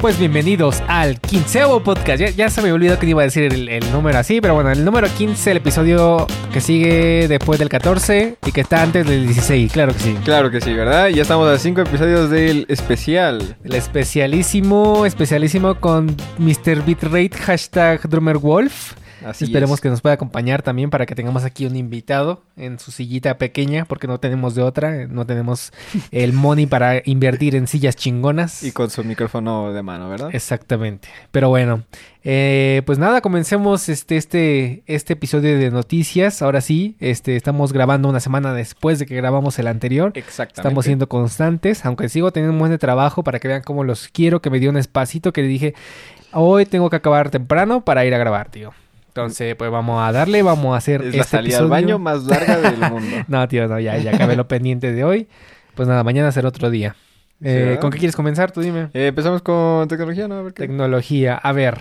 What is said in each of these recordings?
Pues bienvenidos al quinceavo podcast. Ya, ya se me olvidó que iba a decir el, el número así, pero bueno, el número 15, el episodio que sigue después del 14 y que está antes del 16, claro que sí. Claro que sí, ¿verdad? Ya estamos a cinco episodios del especial. El especialísimo, especialísimo con Mr. Bitrate, hashtag DrummerWolf. Así Esperemos es. que nos pueda acompañar también para que tengamos aquí un invitado en su sillita pequeña, porque no tenemos de otra, no tenemos el money para invertir en sillas chingonas. Y con su micrófono de mano, ¿verdad? Exactamente. Pero bueno, eh, pues nada, comencemos este, este, este episodio de noticias. Ahora sí, este, estamos grabando una semana después de que grabamos el anterior. Exactamente. Estamos siendo constantes, aunque sigo teniendo un buen de trabajo para que vean cómo los quiero, que me dio un espacito que le dije, hoy tengo que acabar temprano para ir a grabar, tío. Entonces, pues vamos a darle, vamos a hacer Es este la salida episodio. al baño más larga del mundo. No, tío, no, ya, ya acabé lo pendiente de hoy. Pues nada, mañana será otro día. Eh. ¿Con qué quieres comenzar? Tú dime. Eh, empezamos con tecnología, ¿no? A ver qué- Tecnología. A ver.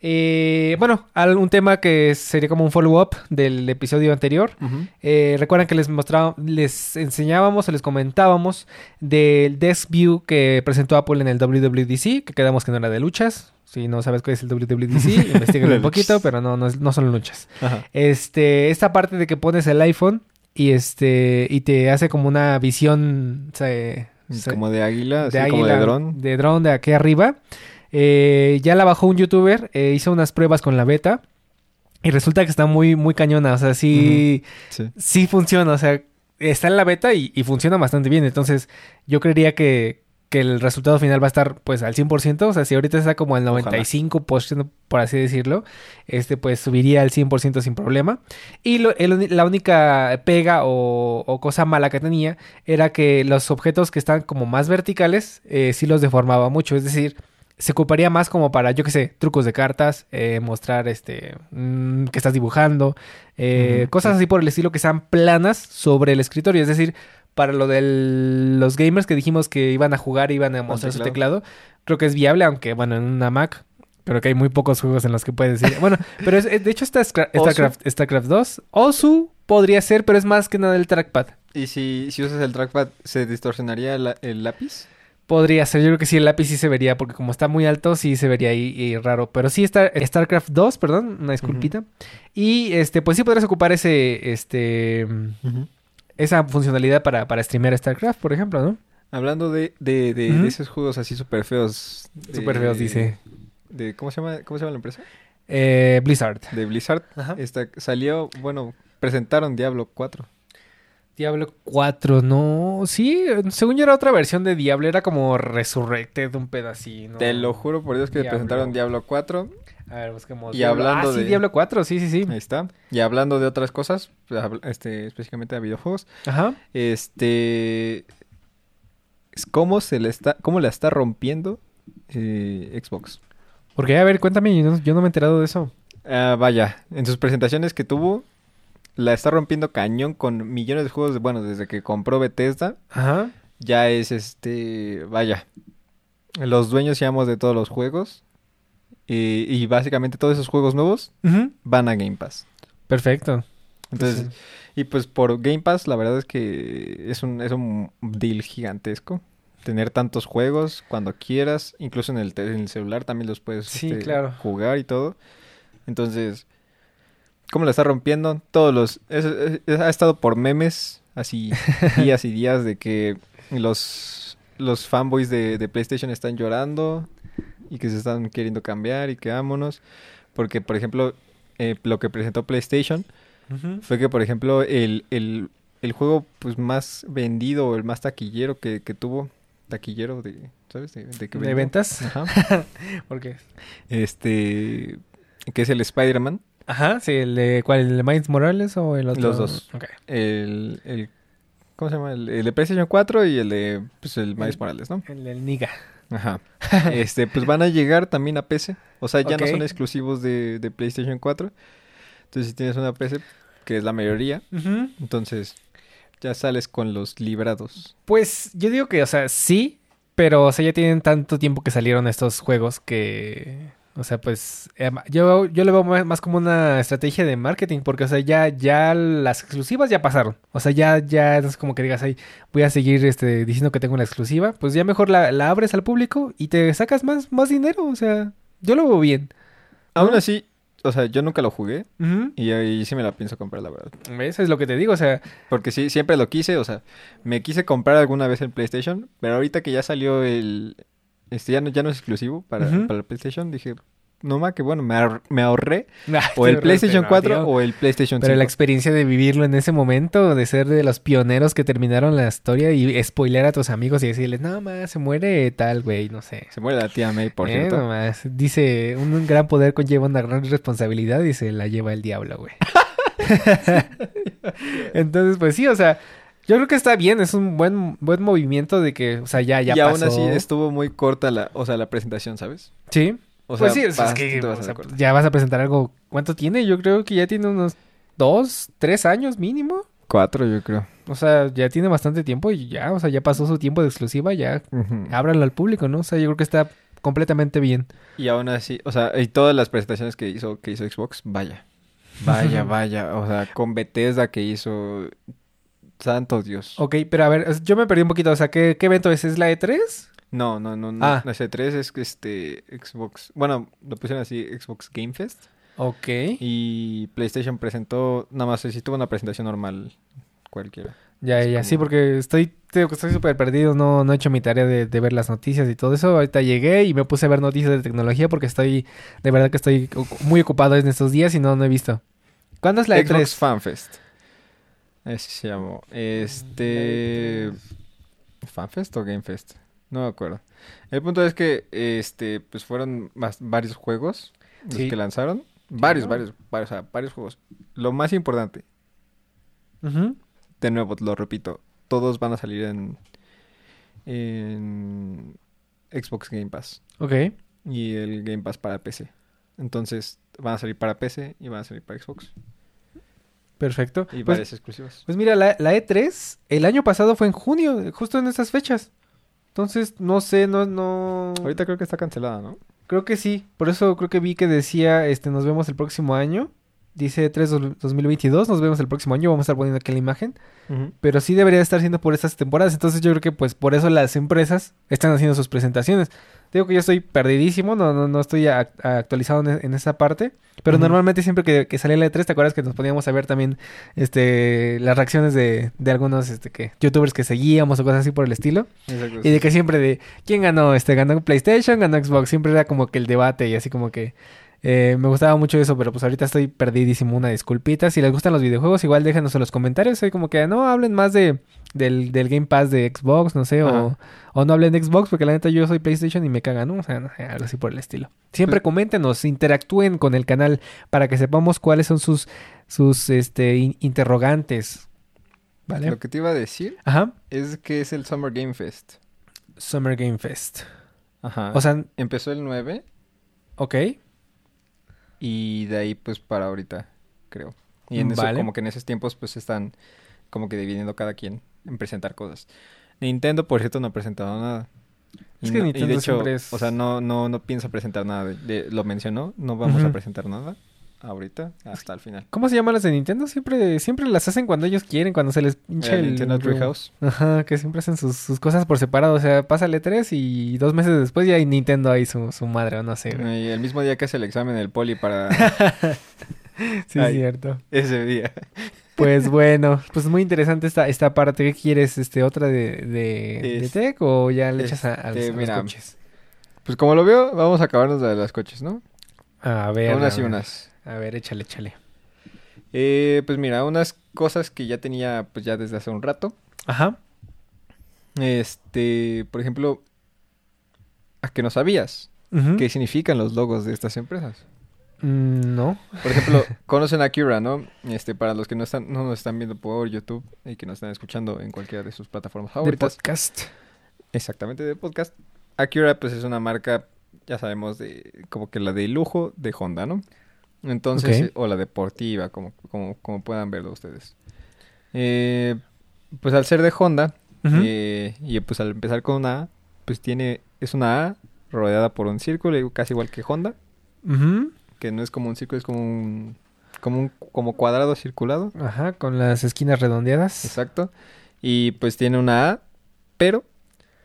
Eh, bueno, un tema que sería como un follow-up del episodio anterior. Eh, Recuerdan que les mostraba, les enseñábamos o les comentábamos del Desk View que presentó Apple en el WWDC, que quedamos que no era de luchas. Si no sabes cuál es el WWDC, investiguen un poquito, pero no, no, son luchas. Ajá. Este, esta parte de que pones el iPhone y este y te hace como una visión se- se- Como de águila, así de como de dron. de dron de aquí arriba. Eh, ya la bajó un youtuber, eh, hizo unas pruebas con la beta y resulta que está muy muy cañona, o sea, sí Sí. sí funciona, o sea, está en la beta y, y funciona bastante bien, entonces yo creería que, que el resultado final va a estar pues al 100%, o sea, si ahorita está como al Ojalá. 95%, por así decirlo, este pues subiría al 100% sin problema. Y lo- el- la única pega o, o cosa mala que tenía era que los objetos que están como más verticales eh, sí los deformaba mucho, es decir, se ocuparía más como para, yo qué sé, trucos de cartas, eh, mostrar este mm, que estás dibujando, eh, cosas sí. así por el estilo que sean planas sobre el escritorio. Es decir, para lo de los gamers que dijimos que iban a jugar, iban a mostrar su teclado. creo que es viable, aunque bueno, en una Mac. Creo que hay muy pocos juegos en los que puedes decir. Bueno, pero es- es- de hecho está. StarCraft, StarCraft 2. Osu podría ser, pero es más que nada el trackpad. ¿Y si, si usas el trackpad, se distorsionaría la- el lápiz? Podría ser, yo creo que sí, el lápiz sí se vería, porque como está muy alto, sí se vería ahí, ahí raro. Pero sí está StarCraft 2, perdón, una disculpita. Y este, pues sí podrías ocupar ese, este, esa funcionalidad para, para streamear StarCraft, por ejemplo, ¿no? Hablando de, de, de, esos juegos así súper feos. Súper feos, dice. De, ¿cómo, se llama, ¿Cómo se llama la empresa? Eh, Blizzard. De Blizzard. Ajá. Esta, salió, bueno, presentaron Diablo 4. Diablo 4, no. Sí, según yo era otra versión de Diablo, era como Resurrected, un pedacito. Te lo juro por Dios que Diablo. presentaron Diablo 4. A ver, busquemos. Y Diablo. hablando ah, sí, Diablo 4, sí, sí, sí. Ahí está. Y hablando de otras cosas, este, específicamente de videojuegos, Ajá. este, es cómo se le está, cómo la está rompiendo eh, Xbox. Porque, a ver, cuéntame, yo no, yo no me he enterado de eso. Ah, vaya, en sus presentaciones que tuvo, la está rompiendo cañón con millones de juegos. Bueno, desde que compró Bethesda, Ajá. ya es este, vaya, los dueños, digamos, de todos los juegos. Y, y básicamente todos esos juegos nuevos van a Game Pass. Perfecto. Entonces, Sí. y pues por Game Pass, la verdad es que es un, es un deal gigantesco. Tener tantos juegos cuando quieras, incluso en el, en el celular también los puedes Sí, este, claro. jugar y todo. Entonces, ¿cómo la está rompiendo? Todos los... es- es- es- ha estado por memes, así días y días de que los, los fanboys de, de PlayStation están llorando y que se están queriendo cambiar y que vámonos. Porque, por ejemplo, eh, lo que presentó PlayStation fue que, por ejemplo, el, el, el juego pues más vendido o el más taquillero que, que tuvo, taquillero de, ¿sabes? De, de, que ¿De vendió. ventas? Ajá. ¿Por qué? Este, que es el Spider-Man, Ajá, sí, el de, ¿cuál? ¿El de Miles Morales o el otro? Los dos. Ok. el, el ¿cómo se llama? El, el de PlayStation 4 y el de, pues, el Miles El- Morales, ¿no? El del Niga. Ajá. Este, pues van a llegar también a PC. O sea, ya no son exclusivos de, de PlayStation 4. Entonces, si tienes una PC, que es la mayoría, entonces ya sales con los librados. Pues yo digo que, o sea, sí, pero, o sea, ya tienen tanto tiempo que salieron estos juegos que... O sea, pues em, yo, yo lo veo más como una estrategia de marketing, porque, o sea, ya, ya las exclusivas ya pasaron. O sea, ya, ya es como que digas, ay, voy a seguir este, diciendo que tengo una exclusiva. Pues ya mejor la, la abres al público y te sacas más, más dinero. O sea, yo lo veo bien. Aún ¿No? así, o sea, yo nunca lo jugué y ahí sí me la pienso comprar, la verdad. Eso es lo que te digo, o sea, Porque sí, siempre lo quise, o sea, me quise comprar alguna vez el PlayStation, pero ahorita que ya salió el... Este ya no, ya no es exclusivo para, para el PlayStation, dije, no más que bueno, me, ahor- me ahorré Ay, o el PlayStation pero, 4 tío. o el PlayStation Pero 5. la experiencia de vivirlo en ese momento, de ser de los pioneros que terminaron la historia y spoiler a tus amigos y decirles, no más, se muere tal, güey, no sé. Se muere la tía May, por Eh, cierto. nomás. Dice, un gran poder conlleva una gran responsabilidad y se la lleva el diablo, güey. Entonces, pues sí, o sea, yo creo que está bien, es un buen, buen movimiento de que, o sea, ya, ya y aún pasó. así estuvo muy corta la, o sea, la presentación, ¿sabes? Sí, O sea, pues sí, sea, es que o sea, ya vas a presentar algo. ¿Cuánto tiene? Yo creo que ya tiene unos dos, tres años mínimo. Cuatro, yo creo. O sea, ya tiene bastante tiempo y ya, o sea, ya pasó su tiempo de exclusiva, ya Ujú. ábralo al público, ¿no? O sea, yo creo que está completamente bien. Y aún así, o sea, y todas las presentaciones que hizo, que hizo Xbox, vaya. Vaya, vaya. O sea, con Bethesda que hizo. Santo Dios. Ok, pero a ver, yo me perdí un poquito, o sea, ¿qué, qué evento es? ¿Es la E3? No, no, no, no. Ah. La C3 es que este Xbox. Bueno, lo pusieron así, Xbox Game Fest. Ok. Y PlayStation presentó. Nada más, sí tuvo una presentación normal. Cualquiera. Ya, es ya, sí, porque estoy estoy súper perdido, no, no he hecho mi tarea de, de ver las noticias y todo eso. Ahorita llegué y me puse a ver noticias de tecnología porque estoy, de verdad que estoy muy ocupado en estos días y no, no he visto. ¿Cuándo es la E Xbox E3? Fan Fest. Así se llamó. Este. ¿Fanfest o Game Fest? No me acuerdo. El punto es que este pues fueron más- varios juegos los Sí. que lanzaron. Varios, varios, varios, o sea, varios juegos. Lo más importante, de nuevo, lo repito, todos van a salir en, en Xbox Game Pass Ok, y el Game Pass para PC. Entonces van a salir para PC y van a salir para Xbox perfecto. y Pues, varias exclusivas. pues mira, la, la E3 el año pasado fue en junio, justo en estas fechas. Entonces, no sé, no, no... Ahorita creo que está cancelada, ¿no? Creo que sí. Por eso creo que vi que decía, este, nos vemos el próximo año. Dice 3 dos- 2022, nos vemos el próximo año. Vamos a estar poniendo aquí la imagen. Pero sí debería estar siendo por estas temporadas. Entonces yo creo que pues por eso las empresas están haciendo sus presentaciones. Digo que yo estoy perdidísimo, no, no, no estoy a- a- actualizado en, en esa parte. Pero normalmente siempre que, que salía la E3, ¿te acuerdas que nos poníamos a ver también este las reacciones de, de algunos este, que, youtubers que seguíamos o cosas así por el estilo? Exacto. Y de que siempre de quién ganó, este ganó PlayStation, ganó Xbox, siempre era como que el debate y así como que eh, me gustaba mucho eso, pero pues ahorita estoy perdidísimo, una disculpita. Si les gustan los videojuegos, igual déjenos en los comentarios, soy como que no hablen más de del, del Game Pass de Xbox, no sé, o, o no hablen de Xbox, porque la neta yo soy PlayStation y me cagan, ¿no? O sea, no algo así por el estilo. Siempre coméntenos, interactúen con el canal para que sepamos cuáles son sus sus este in- interrogantes. ¿Vale? Lo que te iba a decir Ajá. es que es el Summer Game Fest. Summer Game Fest. Ajá. O sea, empezó el 9 ok. Y de ahí pues para ahorita, creo. Y en eso, como que en esos tiempos pues están como que dividiendo cada quien en presentar cosas. Nintendo, por cierto, no ha presentado nada. Es Y que no- y Nintendo de hecho, es- o sea, no, no, no piensa presentar nada. de- de- lo mencionó, no vamos a presentar nada ahorita hasta el final. ¿Cómo se llaman las de Nintendo? Siempre, siempre las hacen cuando ellos quieren, cuando se les pincha Eh, el... Nintendo Treehouse. Ajá, que siempre hacen sus, sus cosas por separado. O sea, pásale tres y dos meses después ya hay Nintendo ahí su, su madre o no sé. güey. Y el mismo día que hace el examen del poli para Sí, es cierto. ese día. Pues bueno, pues muy interesante esta, esta parte. ¿Qué quieres? este ¿Otra de, de, tech o ya le echas a, a los, este, a los mira, coches? Pues como lo veo, vamos a acabarnos de las coches, ¿no? A ver. unas a y unas. A ver, échale, échale. Eh, pues mira, unas cosas que ya tenía pues ya desde hace un rato. Ajá. Este, por ejemplo, a que no sabías qué significan los logos de estas empresas. Mm, no. Por ejemplo, conocen a Kira, ¿no? Este, para los que no están, no nos están viendo por YouTube y que nos están escuchando en cualquiera de sus plataformas De favoritas. podcast. Exactamente, de podcast. Acura, pues es una marca, ya sabemos, de como que la de lujo de Honda, ¿no? Entonces, o la deportiva, como, como, como puedan verlo ustedes. Eh, pues al ser de Honda, eh, y pues al empezar con una A, pues tiene, es una A rodeada por un círculo, casi igual que Honda. Que no es como un círculo, es como un como un como cuadrado circulado. Ajá, con las esquinas redondeadas. Exacto. Y pues tiene una A, pero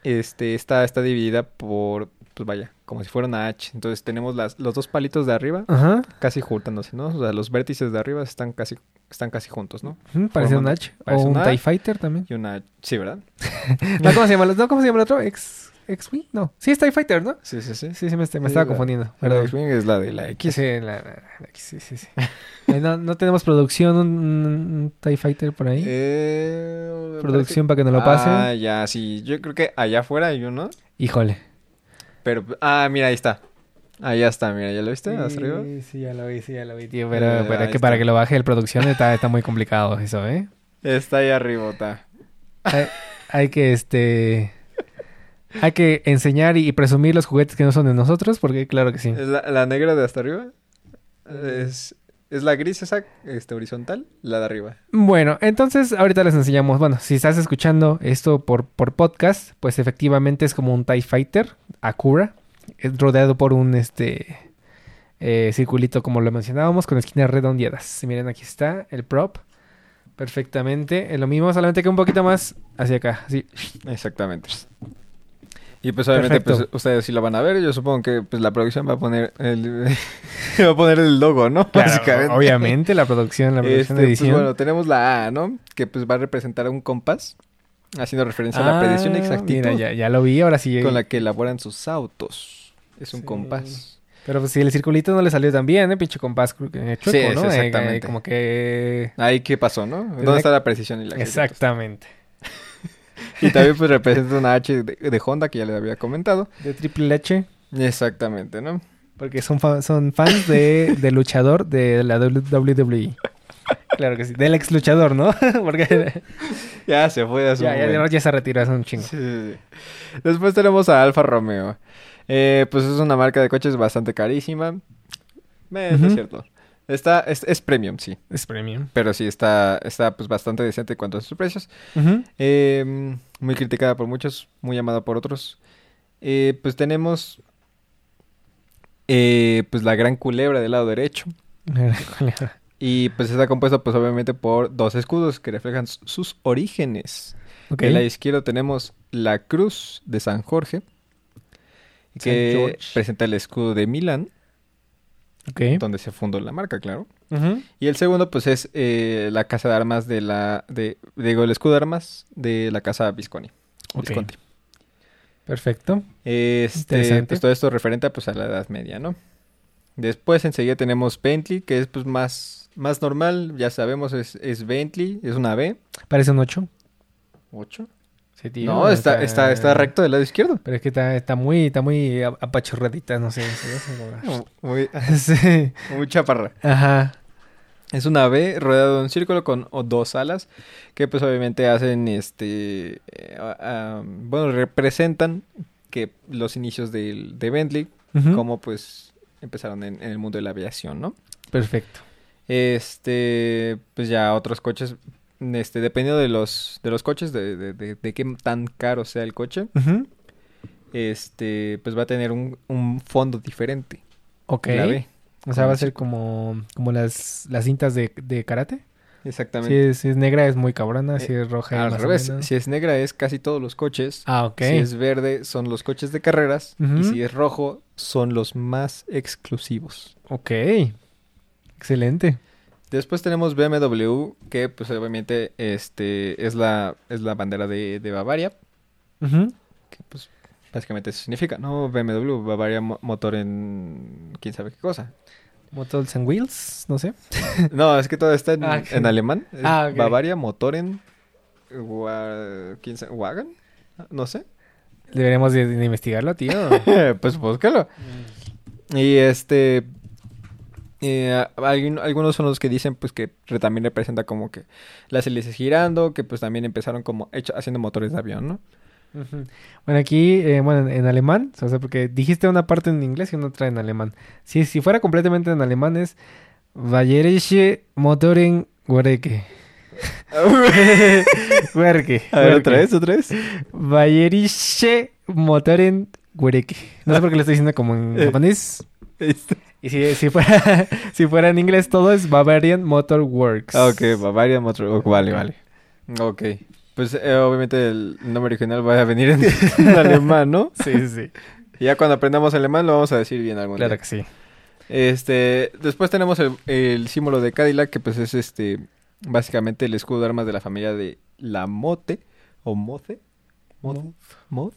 este está está dividida por pues vaya, como si fuera una H. Entonces tenemos las los dos palitos de arriba Ajá. casi juntándose, ¿no? O sea, los vértices de arriba están casi están casi juntos, ¿no? Parece un H. O parece un un. TIE Fighter también. Y una sí, ¿verdad? No, ¿cómo se llama? el- No, ¿cómo se llama el otro? X, X-Wing? No. Sí, es TIE Fighter, ¿no? Sí, sí, sí. Sí, sí, me, me Sí, estaba la- confundiendo. Perdón. X-Wing es la de la X. Sí, la- la- la X, sí, sí, sí. Eh, no, no tenemos producción, un, un TIE Fighter por ahí. Eh, producción para que nos lo pase. Ah, ya, sí. Yo creo que allá afuera hay uno. Híjole. Pero, ah, mira, ahí está. Allá está, mira, ¿ya lo viste? Hasta arriba. Sí, sí, ya lo vi, sí, ya lo vi, tío. Pero, Eh, pero ahí es que para que lo baje el producción está, está muy complicado eso, ¿eh? Está ahí arriba, está. Hay, hay que, este... Hay que enseñar y presumir los juguetes que no son de nosotros, porque claro que sí. La, la negra de hasta arriba. Es, es la gris esa, este, horizontal, la de arriba. Bueno, entonces ahorita les enseñamos. Bueno, si estás escuchando esto por, por podcast, pues efectivamente es como un TIE Fighter, Akura, es rodeado por un este eh, circulito, como lo mencionábamos, con esquinas redondeadas. Y miren, aquí está el prop. Perfectamente. Es lo mismo, solamente que un poquito más hacia acá. Así. Exactamente. Y pues obviamente pues, ustedes sí lo van a ver. Yo supongo que pues la producción va a poner el, va a poner el logo, ¿no? Claro, obviamente, la producción, la producción Este, de pues, edición. bueno, tenemos la A, ¿no? Que pues va a representar un compás, haciendo referencia a la predicción Ah, exactitud Mira, ya, ya lo vi, ahora sí. con la que elaboran sus autos. Es un Sí. compás. Pero pues si el circulito no le salió tan bien, ¿eh? Pinche compás eh, chueco, Sí, ¿no? Eh, eh, exactamente. como que... Ahí qué pasó, ¿no? ¿Dónde está la precisión y la? Exactamente. Y también pues representa una H de, de Honda que ya les había comentado. De Triple H, Exactamente, ¿no? porque son, fa- son fans de, de luchador de la WWE. Claro que sí, del ex luchador, ¿no? porque Ya se fue a su ya, ya, ya se retiró hace un chingo. Sí, sí, sí. Después tenemos a Alfa Romeo. Eh, pues es una marca de coches bastante carísima. Eh, es cierto. Está, es, es premium, sí. Es premium. Pero sí está, está pues bastante decente en cuanto a sus precios. Eh, muy criticada por muchos, muy amada por otros. Eh, pues tenemos eh, pues la gran culebra del lado derecho. Y pues está compuesto pues obviamente por dos escudos que reflejan sus orígenes. ok. Del lado izquierdo tenemos la cruz de San Jorge, que presenta el escudo de Milán, Donde se fundó la marca, claro. Y el segundo, pues, es eh, la casa de armas de la... De, digo, el escudo de armas de la casa Visconti. Perfecto. Este, pues todo esto referente pues, a la Edad Media, ¿no? Después enseguida tenemos Bentley, que es pues más, más normal, ya sabemos, es, es Bentley, es una B. Parece un 8. ¿8? Tío, No, está, está, está recto del lado izquierdo. Pero es que está, está muy, está muy ap- apachurradita, no sé. como- Muy, sí. muy chaparra. Ajá. Es una B rodeado de un círculo con dos alas que pues obviamente hacen este eh, ah, ah, bueno representan que los inicios del- de Bentley Ujú. como pues empezaron en, en el mundo de la aviación, ¿no? Perfecto. Este pues ya otros coches este dependiendo de los de los coches de, de, de- de qué tan caro sea el coche este pues va a tener un, un fondo diferente Ok. la B O sea, va a ser como, como las, las cintas de, de karate. Si exactamente es, si es negra es muy cabrona, si Eh, es roja al más o revés si es negra es casi todos los coches Ah, ok. Si es verde, son los coches de carreras. Y si es rojo, son los más exclusivos. Ok. Excelente. Después tenemos BMW, que pues obviamente este es la, es la bandera de, de Bavaria. Que pues básicamente eso significa, ¿no? BMW, Bavaria mo- motor en quién sabe qué cosa. Motors and Wheels, no sé. No, es que todo está en, Ah, en alemán. Ah. Bavaria, motor en... Wa- ¿Quién sabe? ¿Wagen? No sé. Deberíamos de, de investigarlo, tío. pues búscalo. Y este. Eh, algunos son los que dicen pues que re- también representa como que las hélices girando, que pues también empezaron como hecho, haciendo motores de avión, ¿no? Bueno, aquí, eh, bueno, en alemán, o sea, porque dijiste una parte en inglés y una otra en alemán. Si, si fuera completamente en alemán es Bayerische Motoren Werke. Werke. A ver, otra vez, otra vez. Bayerische Motoren Werke. No sé por qué lo estoy diciendo como en Eh. japonés. Este, Y si, si, fuera, si fuera en inglés todo es Bavarian Motor Works. Ah, ok, Bavaria Motor... oh, vale, vale. Ok. Pues eh, obviamente el nombre original va a venir en, en alemán, ¿no? Sí, sí. Y ya cuando aprendamos alemán lo vamos a decir bien algún Claro día. que sí. Este, después tenemos el, el símbolo de Cadillac, que pues es este, básicamente el escudo de armas de la familia de la Mote, o Moce, Moth, Moth,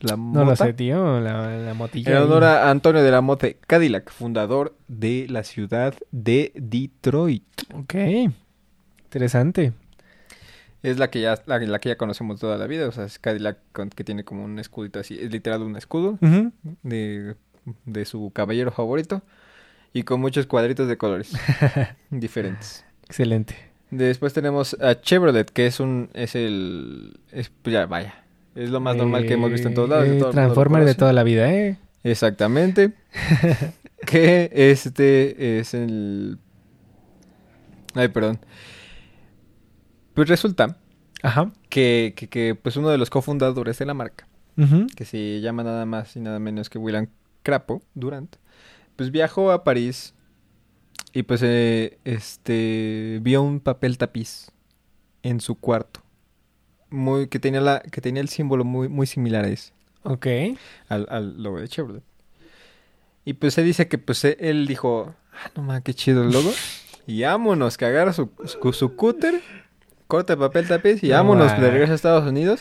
la No lo Mota. sé, tío. La, la motilla. En honor a Antonio de la Mote Cadillac, fundador de la ciudad de Detroit. Ok. Interesante. Es la que ya, la, la que ya conocemos toda la vida, o sea, es Cadillac con- que tiene como un escudito así, es literal un escudo de, de su caballero favorito y con muchos cuadritos de colores diferentes. Excelente. Después tenemos a Chevrolet, que es un, es el, es, pues ya vaya, es lo más normal que hemos visto en todos lados. Eh, todo Transformer de toda la vida, ¿eh? Exactamente. que este es el, ay, perdón. Pues resulta Ajá. que, que, que, pues uno de los cofundadores de la marca, que se llama nada más y nada menos que William Crapo Durant, pues viajó a París y pues eh, este vio un papel tapiz en su cuarto. Muy, que tenía la, que tenía el símbolo muy, muy similar a ese, Ok. al, al logo de Chevrolet. Y pues se dice que pues eh, él dijo, ah, no mames, qué chido el logo. y vámonos, que agarra su, su, su cúter, corta el papel tapiz y No vámonos mames. de regreso a Estados Unidos.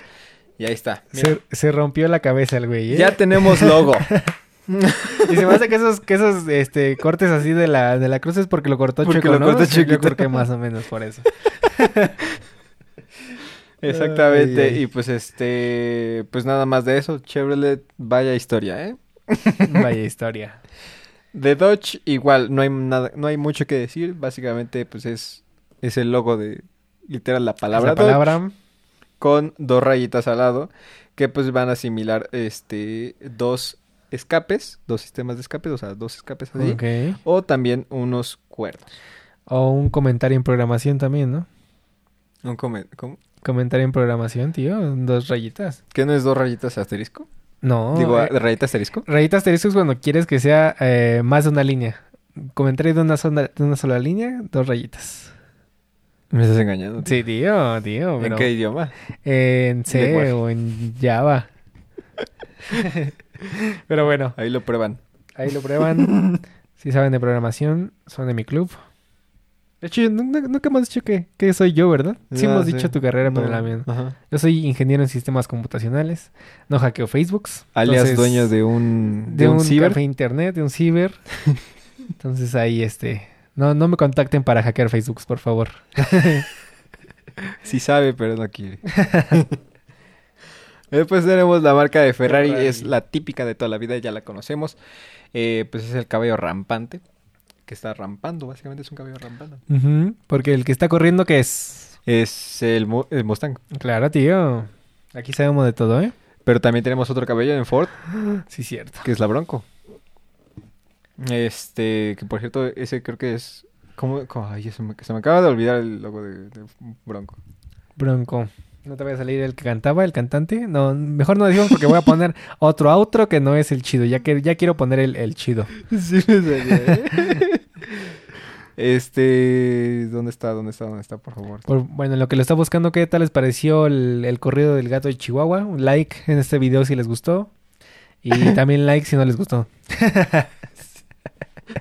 Y ahí está. Se, se rompió la cabeza el güey, ¿eh? ya tenemos logo. Y se me hace que esos, que esos este, cortes así de la, de la cruz es porque lo cortó Porque lo ¿no? cortó Yo creo que más o menos por eso. Exactamente. Ay, ay. Y pues este, pues nada más de eso. Chevrolet, vaya historia, ¿eh? Vaya historia. De Dodge igual, no hay nada, no hay mucho que decir. Básicamente, pues es, es el logo de literal la palabra, la Dodge, palabra. con dos rayitas al lado que pues van a asimilar este dos escapes, dos sistemas de escape, o sea, dos escapes así, Ok. o también unos cuernos. O un comentario en programación también, ¿no? Un come- ¿cómo? Comentario en programación, tío. Dos rayitas. ¿Qué no es dos rayitas asterisco? No. Digo, eh, rayita asterisco. rayita asterisco es cuando quieres que sea eh, más de una línea. Comentario de una, sola, de una sola línea, dos rayitas. Me estás engañando. tío. Sí, tío, tío. ¿En pero- qué idioma? En C Lenguaje. o en Java. pero bueno, Ahí lo prueban. ahí lo prueban. si saben de programación, son de mi club. De hecho, yo nunca hemos dicho que, que soy yo, ¿verdad? Sí Ah, hemos sí. dicho tu carrera, pero No, la mía. ajá. Yo soy ingeniero en sistemas computacionales. No hackeo Facebooks. Alias entonces, dueño de un, de, un, ciber. café internet, de un ciber. entonces ahí este... No, no me contacten para hackear Facebooks, por favor. Sí sabe, pero no quiere. Después tenemos la marca de Ferrari, Ferrari. es la típica de toda la vida, ya la conocemos. Eh, pues es el caballo rampante, que está rampando, básicamente es un caballo rampando. Porque el que está corriendo, ¿qué es? Es el, el Mustang. Claro, tío. Aquí sabemos de todo, ¿eh? Pero también tenemos otro caballo en Ford, Sí, cierto. que es la Bronco. Este, que por cierto, ese creo que es... ¿Cómo? cómo- Ay, se me, se me acaba de olvidar el logo de, de Bronco. Bronco. ¿No te va a salir el que cantaba, el cantante? No, mejor no decimos porque voy a poner otro outro que no es el chido. Ya que ya quiero poner el, el chido. Sí me salía, ¿eh? Este, ¿dónde está? ¿Dónde está? ¿Dónde está? Por favor. Por- bueno, en lo que lo está buscando, ¿qué tal les pareció el, el corrido del gato de Chihuahua? Un like en este video si les gustó. Y también like si no les gustó.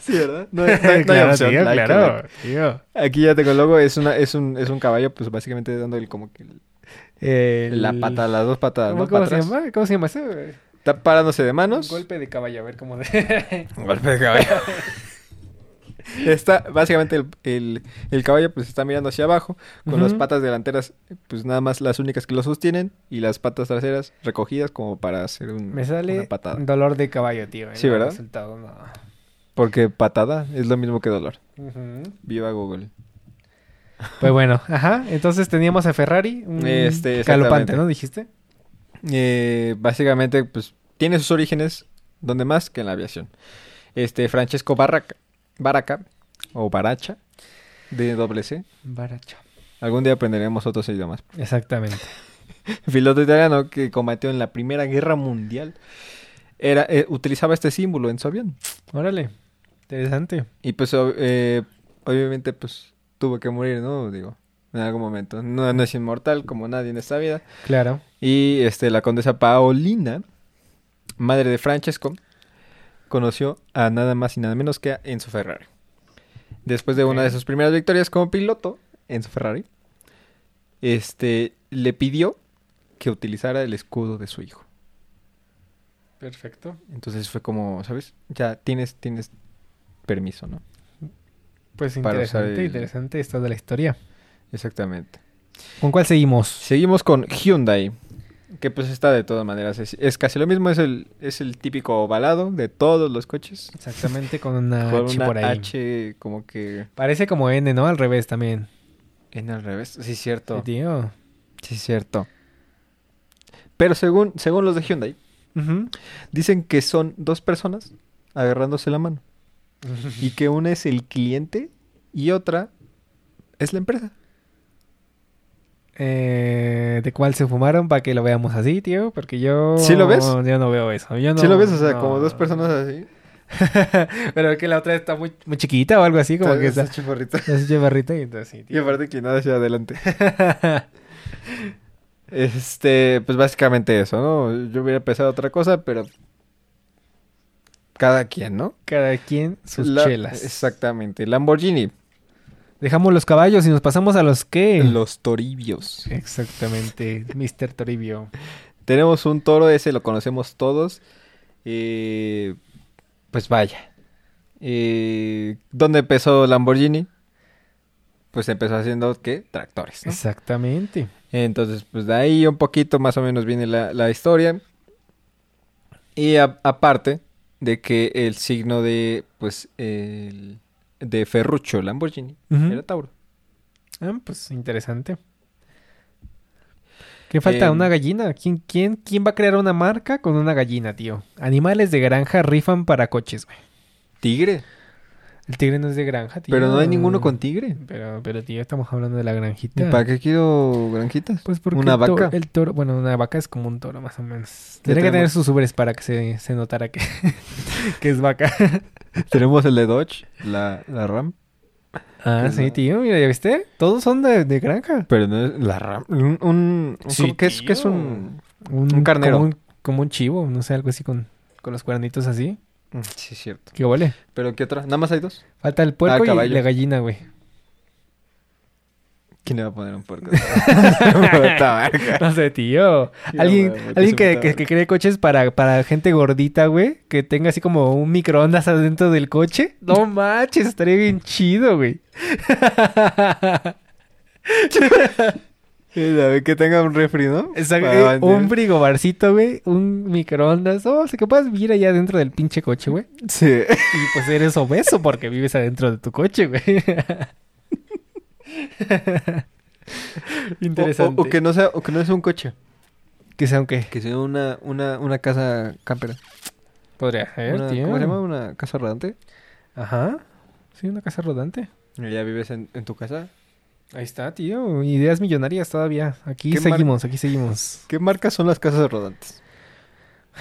Sí, ¿verdad? No, no no hay opción, tío, like, claro, like. tío. Aquí ya tengo el logo, es una, es un, es un caballo, pues básicamente dándole como que el- El- la pata, las dos patas, ¿Cómo, ¿no? cómo se llama? ¿Cómo se llama eso? Está parándose de manos. Un golpe de caballo, a ver cómo de... Un golpe de caballo. Está, básicamente el, el, el caballo pues está mirando hacia abajo, con las patas delanteras pues nada más las únicas que lo sostienen y las patas traseras recogidas como para hacer un, Me sale una patada. dolor de caballo, tío. Sí, el ¿verdad? resultado, no. Porque patada es lo mismo que dolor. Viva Google. Pues bueno, ajá. Entonces teníamos a Ferrari, un Este, galopante. ¿no? Dijiste. Eh, básicamente, pues, tiene sus orígenes donde más que en la aviación. Este, Francesco Barraca, Baraca, o Baracha, de doble C. Baracho. Algún día aprenderemos otros idiomas. Exactamente. Piloto italiano que combatió en la Primera Guerra Mundial. Era, eh, utilizaba este símbolo en su avión. Órale. Interesante. Y pues eh, obviamente pues tuvo que morir, ¿no? Digo, en algún momento. No, no es inmortal como nadie en esta vida. Claro. Y este, la condesa Paolina, madre de Francesco, conoció a nada más y nada menos que a Enzo Ferrari. Después de una de sus primeras victorias como piloto, Enzo Ferrari, este, le pidió que utilizara el escudo de su hijo. Perfecto. Entonces fue como, ¿sabes? Ya tienes, tienes permiso, ¿no? Pues interesante, el- interesante esto de la historia. Exactamente. ¿Con cuál seguimos? Seguimos con Hyundai, que pues está de todas maneras. Es, es casi lo mismo, es el, es el típico ovalado de todos los coches. Exactamente con una con H una por ahí. H como que Parece como N, ¿no? Al revés también. en al revés. Sí, cierto. Sí, tío. Sí, cierto. Pero según, según los de Hyundai, dicen que son dos personas agarrándose la mano. Y que una es el cliente y otra es la empresa. Eh, ¿De cuál se fumaron para que lo veamos así, tío? Porque yo... ¿Sí lo ves? Yo no veo eso. Yo no, ¿Sí lo ves? O sea, no. como dos personas así. Pero que la otra está muy, muy chiquita o algo así, como que está... Está chaparrita. Es chavarrita y entonces sí, Y tío. aparte que nada hacia adelante. Este, pues básicamente eso, ¿no? Yo hubiera pensado otra cosa, pero cada quien, ¿no? Cada quien sus La- chelas. Exactamente. Lamborghini. Dejamos los caballos y nos pasamos a los qué. Los Toribios. Exactamente, Mr. Toribio. Tenemos un toro, ese lo conocemos todos. Eh, pues vaya. Eh, ¿Dónde empezó Lamborghini? Pues empezó haciendo, ¿qué? Tractores, ¿no? Exactamente. Entonces, pues de ahí un poquito más o menos viene la, la historia. Y a- aparte de que el signo de, pues, el, de Ferruccio Lamborghini era Tauro. Ah, pues interesante. ¿Qué falta? Em, una gallina. ¿Quién, quién, ¿Quién va a crear una marca con una gallina, tío? Animales de granja rifan para coches, güey. Tigre. El tigre no es de granja, tío. Pero no hay ninguno con tigre. Pero, pero tío, estamos hablando de la ¿Y granjita. para qué quiero granjitas? Pues porque ¿Una el vaca? el toro, bueno, una vaca es como un toro, más o menos. Tendría que tener sus ubres para que se, se notara que, que es vaca. Tenemos el de Dodge, la, la Ram. Ah, sí, la- tío, mira, ¿ya viste? Todos son de, de granja. Pero no es la Ram. Un, un, Sí, ¿cómo- ¿qué, es, qué es? Un, Un carnero. Como un, como un chivo, no sé, algo así con, con los cuernitos así. Mm, Sí, es cierto. ¿Qué huele? ¿Pero qué otra? ¿Nada más hay dos? Falta el puerco y la gallina, güey. ¿Quién le va a poner un puerco? No sé, tío. Alguien, alguien que, que cree coches para, para gente gordita, güey. Que tenga así como un microondas adentro del coche. No manches, estaría bien chido, güey. Que tenga un refri, ¿no? Exacto, eh, un frigobarcito, güey. Un microondas. Oh, o sea, que puedas vivir allá dentro del pinche coche, güey. Sí. Y pues eres obeso porque vives adentro de tu coche, güey. Interesante. O, o que no sea, o que no sea un coche. que sea un qué. Que sea una, una, una casa campera. Podría ser, Una- tío. ¿Cómo se llama? Una casa rodante. Ajá. Sí, una casa rodante. Y ya vives en, en tu casa. Ahí está, tío. Ideas millonarias todavía. Aquí ¿Qué mar- seguimos, aquí seguimos. ¿Qué marcas son las casas rodantes?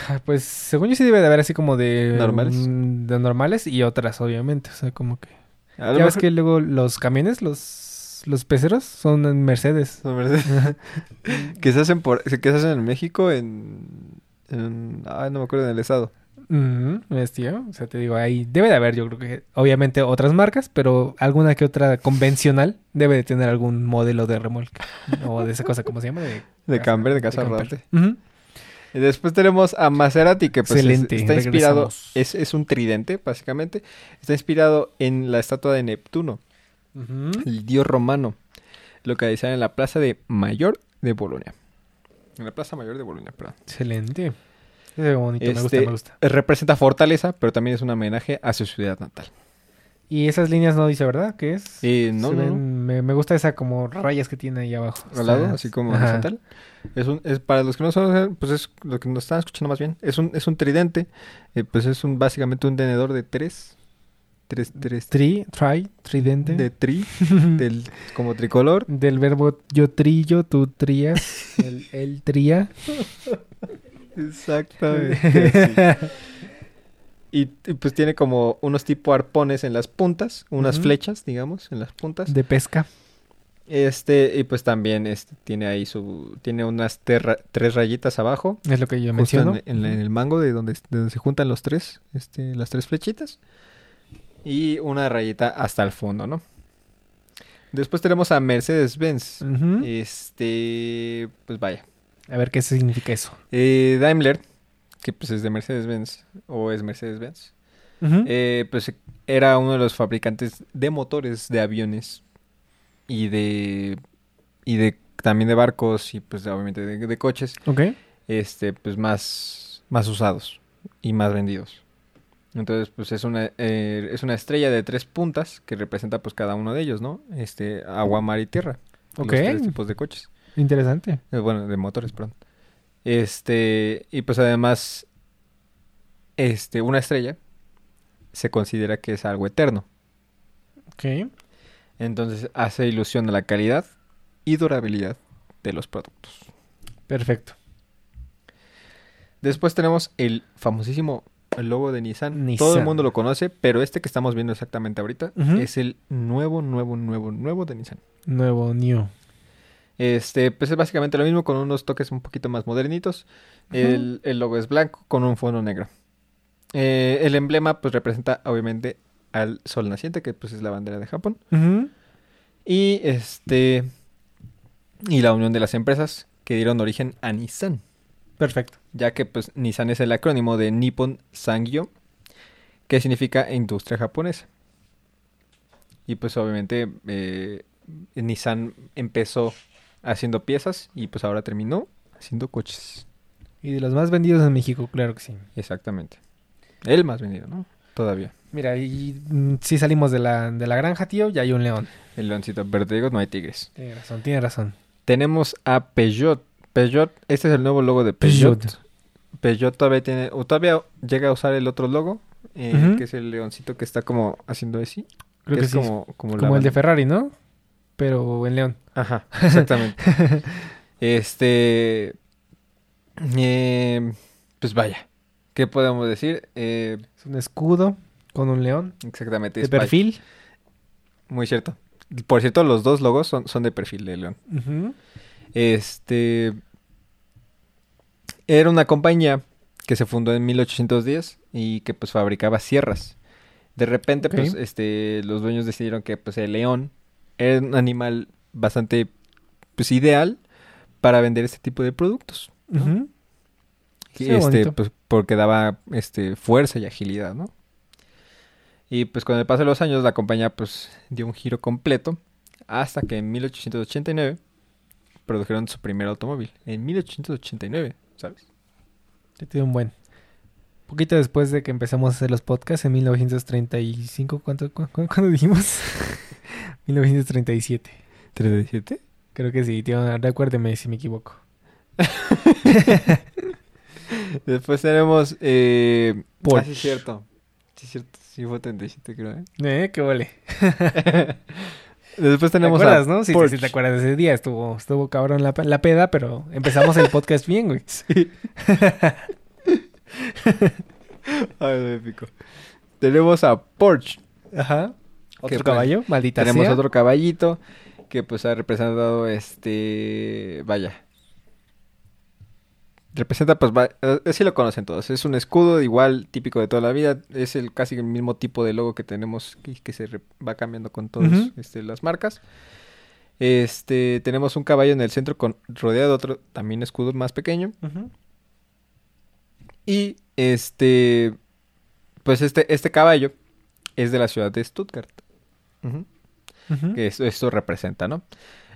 Ah, Pues según yo sí debe de haber así como de... ¿Normales? mm, De normales y otras, obviamente. O sea, como que... A Ya ves mejor- que luego los camiones, los, los peceros, son en Mercedes. Son que se hacen por, que se hacen en México en, en ay, no me acuerdo en el estado. O sea, te digo, ahí debe de haber, yo creo que, obviamente, otras marcas, pero alguna que otra convencional debe de tener algún modelo de remolque. o de esa cosa, ¿cómo se llama? De, De camper, de casa. Y después tenemos a Maserati, que pues es- está inspirado, es, es un tridente, básicamente. Está inspirado en la estatua de Neptuno, el dios romano, localizada en la plaza de Mayor de Bolonia. En la plaza Mayor de Bolonia, perdón. Excelente. Se ve bonito, me gusta, Este, me gusta. Representa fortaleza, pero también es un homenaje a su ciudad natal. Y esas líneas no dice, ¿verdad? ¿Qué es? Eh, no, no, no. Me, me gusta esa como rayas que tiene ahí abajo. al lado, así como Ajá. horizontal. Es un, es para los que no saben, pues es lo que nos están escuchando más bien. Es un, es un tridente, eh, pues es un básicamente un tenedor de tres, tres, tres, Tri, tri, tridente. de tri, del como tricolor. Del verbo yo trillo, tú trías, el, él tría. Exactamente. y, y, pues tiene como unos tipo arpones en las puntas, unas flechas, digamos, en las puntas. De pesca. Este, y pues también este, tiene ahí su, tiene unas terra- tres rayitas abajo, Es lo que yo menciono. en, en el mango de donde, de donde se juntan los tres, este, las tres flechitas. Y una rayita hasta el fondo, ¿no? Después tenemos a Mercedes-Benz. Ujú. Este, pues vaya. A ver qué significa eso. Eh, Daimler, que pues es de Mercedes-Benz, o es Mercedes-Benz, eh, pues era uno de los fabricantes de motores de aviones y de y de también de barcos y pues obviamente de, de coches, ok. este pues más más usados y más vendidos. Entonces pues es una eh, es una estrella de tres puntas que representa pues cada uno de ellos, ¿no? Este agua, mar y tierra. Ok. Los tres tipos de coches. Interesante. Eh, bueno, de motores, perdón. Este, y pues además, este, una estrella se considera que es algo eterno. Ok. Entonces hace ilusión a la calidad y durabilidad de los productos. Perfecto. Después tenemos el famosísimo logo de Nissan. Nissan. Todo el mundo lo conoce, pero este que estamos viendo exactamente ahorita es el nuevo, nuevo, nuevo, nuevo de Nissan. Nuevo New. Este, pues es básicamente lo mismo con unos toques un poquito más modernitos. El, el logo es blanco con un fondo negro. Eh, el emblema pues representa obviamente al sol naciente, que pues es la bandera de Japón. Y este y la unión de las empresas que dieron origen a Nissan, Perfecto. ya que pues Nissan es el acrónimo de Nippon Sangyo, que significa industria japonesa. Y pues obviamente eh, Nissan empezó haciendo piezas y pues ahora terminó haciendo coches. Y de los más vendidos en México, claro que sí. Exactamente. El más vendido, ¿no? Todavía. Mira, y mm, si salimos de la, de la granja, tío, ya hay un león. El leoncito, pero te digo, no hay tigres. Tiene razón, tiene razón. Tenemos a Peugeot. Peugeot, este es el nuevo logo de Peugeot. Peugeot, todavía tiene, o todavía llega a usar el otro logo, eh, que es el leoncito que está como haciendo así. Creo que, es sí. como, como, la el de Ferrari, ¿no? Pero en león. Ajá, exactamente. este, eh, pues vaya, ¿qué podemos decir? Eh, Es un escudo con un león. exactamente. De es perfil. Muy cierto. Por cierto, los dos logos son, son de perfil de león. Este era una compañía que se fundó en 1810 y que pues fabricaba sierras. De repente, pues, este, los dueños decidieron que pues el león era un animal bastante pues ideal para vender este tipo de productos. este, pues, porque daba este fuerza y agilidad, ¿no? Y pues con el paso de los años la compañía pues dio un giro completo hasta que en 1889 produjeron su primer automóvil. En 1889, ¿sabes? Sí, tiene un buen. Poquito después de que empezamos a hacer los podcasts, en 1935, ¿cuánto, cu- cu- ¿cuándo dijimos? 1937. ¿37? Creo que sí, tío. Recuérdeme si me equivoco. Después tenemos... Eh... Ah, sí, es cierto. Sí, es cierto. Sí, fue 37, creo, ¿eh? Eh, qué vale. Después ¿Te tenemos acuerdas, a no? Sí, sí, te acuerdas de ese día. Estuvo, estuvo cabrón la, la peda, pero empezamos el podcast bien, güey. Sí. Ay, lo épico. Tenemos a Porsche. Ajá. Otro pues, caballo, maldita Tenemos sea. otro caballito que pues ha representado este, vaya. Representa pues, va- eh, sí lo conocen todos. Es un escudo igual típico de toda la vida. Es el casi el mismo tipo de logo que tenemos que, que se re- va cambiando con todas este, las marcas. Este, tenemos un caballo en el centro con rodeado de otro también escudo más pequeño. Y este, pues este, este caballo es de la ciudad de Stuttgart. Que esto, esto representa, ¿no?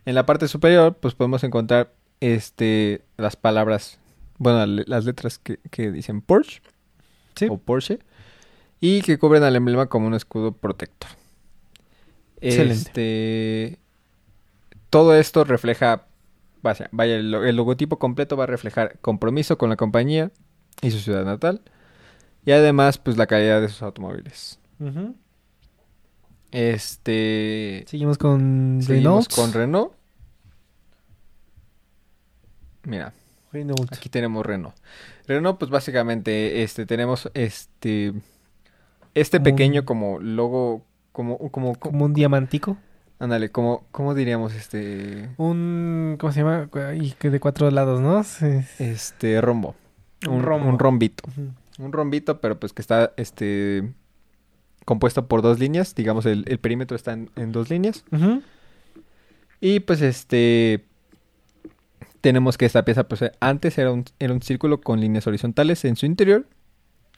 En la parte superior, pues podemos encontrar este las palabras, bueno, las letras que, que dicen Porsche Sí. o Porsche y que cubren al emblema como un escudo protector. Excelente. Este, todo esto refleja, vaya, vaya, el, lo- el logotipo completo va a reflejar compromiso con la compañía y su ciudad natal y además, pues la calidad de sus automóviles. Este, Seguimos con Seguimos con Renault. Mira, aquí tenemos Renault. Renault, pues básicamente, este, tenemos este este Como pequeño un- como logo, como, como, como Como un diamantico. ándale, como, ¿cómo diríamos este? Un. ¿Cómo se llama? Ay, que de cuatro lados, ¿no? Sí. Este rombo. Un Un, rombo. un rombito. Un rombito, pero pues que está este compuesto por dos líneas. Digamos, el, el perímetro está en, en dos líneas. Y pues este. Tenemos que esta pieza, pues antes era un, era un círculo con líneas horizontales en su interior.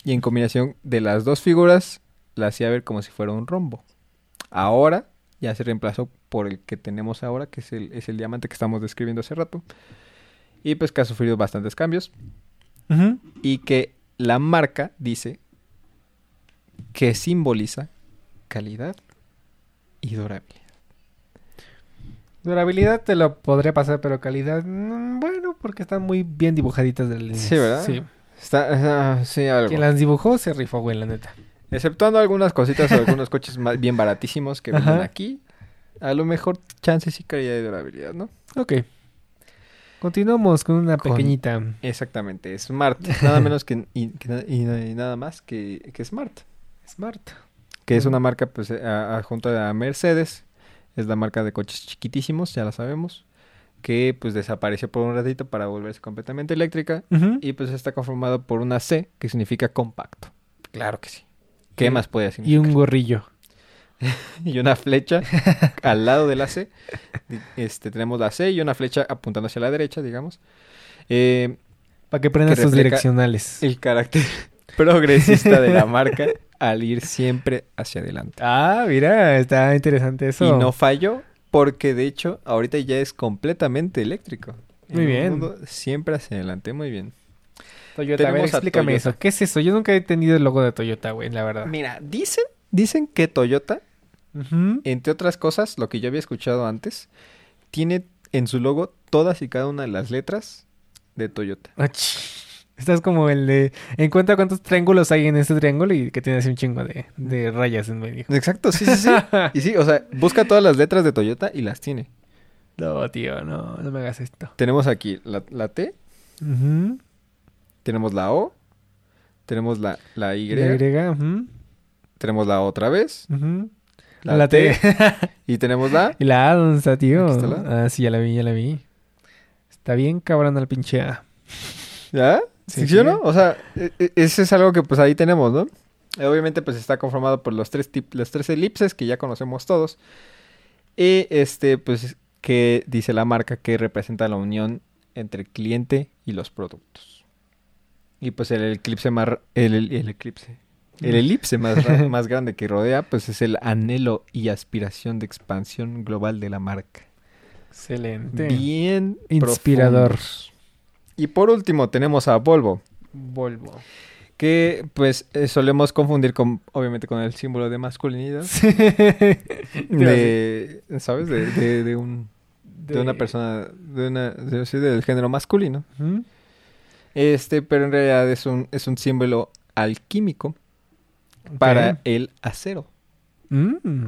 Y en combinación de las dos figuras, la hacía ver como si fuera un rombo. Ahora ya se reemplazó por el que tenemos ahora, que es el, es el diamante que estamos describiendo hace rato. Y pues que ha sufrido bastantes cambios. Y que la marca dice que simboliza calidad y durabilidad. Durabilidad te lo podría pasar, pero calidad, mm, bueno, porque están muy bien dibujaditas de líneas. Sí, ¿verdad? Sí. Está, sí, algo. Quien las dibujó se rifó, güey, la neta. Exceptuando algunas cositas o algunos coches más bien baratísimos que venden aquí. A lo mejor chances y calidad y durabilidad, ¿no? Ok. Continuamos con una Con- pequeñita. Exactamente, Smart. Nada menos que, y, que na- y na- y nada más que, que Smart. Smart. Que es una marca pues eh, a- a- junto a Mercedes. Es la marca de coches chiquitísimos, ya la sabemos. Que pues desapareció por un ratito para volverse completamente eléctrica. Y pues está conformado por una C que significa compacto. Claro que sí. ¿Qué Y- más puede Y significar? un gorrillo. y una flecha al lado de la C. Este, tenemos la C y una flecha apuntando hacia la derecha, digamos. Eh, Para que prendas refleja- direccionales. el carácter progresista de la marca al ir siempre hacia adelante. Ah, mira, está interesante eso. Y no falló porque de hecho ahorita ya es completamente eléctrico. Muy En bien. mundo siempre hacia adelante, muy bien. Toyota, a ver, explícame Toyota. eso. ¿Qué es eso? Yo nunca he entendido el logo de Toyota, güey, la verdad. Mira, dicen, dicen que Toyota. Entre otras cosas, lo que yo había escuchado antes, tiene en su logo todas y cada una de las letras de Toyota. Ach. Estás como el de... Encuentra cuántos triángulos hay en este triángulo y que tiene así un chingo de, de rayas en medio. Exacto, sí, sí, sí. y sí, o sea, busca todas las letras de Toyota y las tiene. No, tío, no, no me hagas esto. Tenemos aquí la, la T, tenemos la O, tenemos la, la Y, La Y, tenemos la otra vez, la, La T, T. y tenemos la... y la A, ¿dónde está, tío? Está la Ah, sí, ya la vi, ya la vi. Está bien cabrón el pinche A. ¿Ya? Sí, ¿Sí, sí. o no? O sea, e- e- ese es algo que pues ahí tenemos, ¿no? Obviamente pues está conformado por los tres, tip- las tres elipses que ya conocemos todos. Y este pues que dice la marca que representa la unión entre el cliente y los productos. Y pues el eclipse más... El, el- el eclipse. El elipse más, más grande que rodea pues es el anhelo y aspiración de expansión global de la marca. Excelente. Bien Inspirador. profundos. Y por último tenemos a Volvo. Volvo. Que pues eh, solemos confundir con, obviamente, con el símbolo de masculinidad. De, ¿sabes? De, de, de un, de, una persona, de una, de- sí, del género masculino. Este, pero en realidad es un, es un símbolo alquímico para el acero. Mm.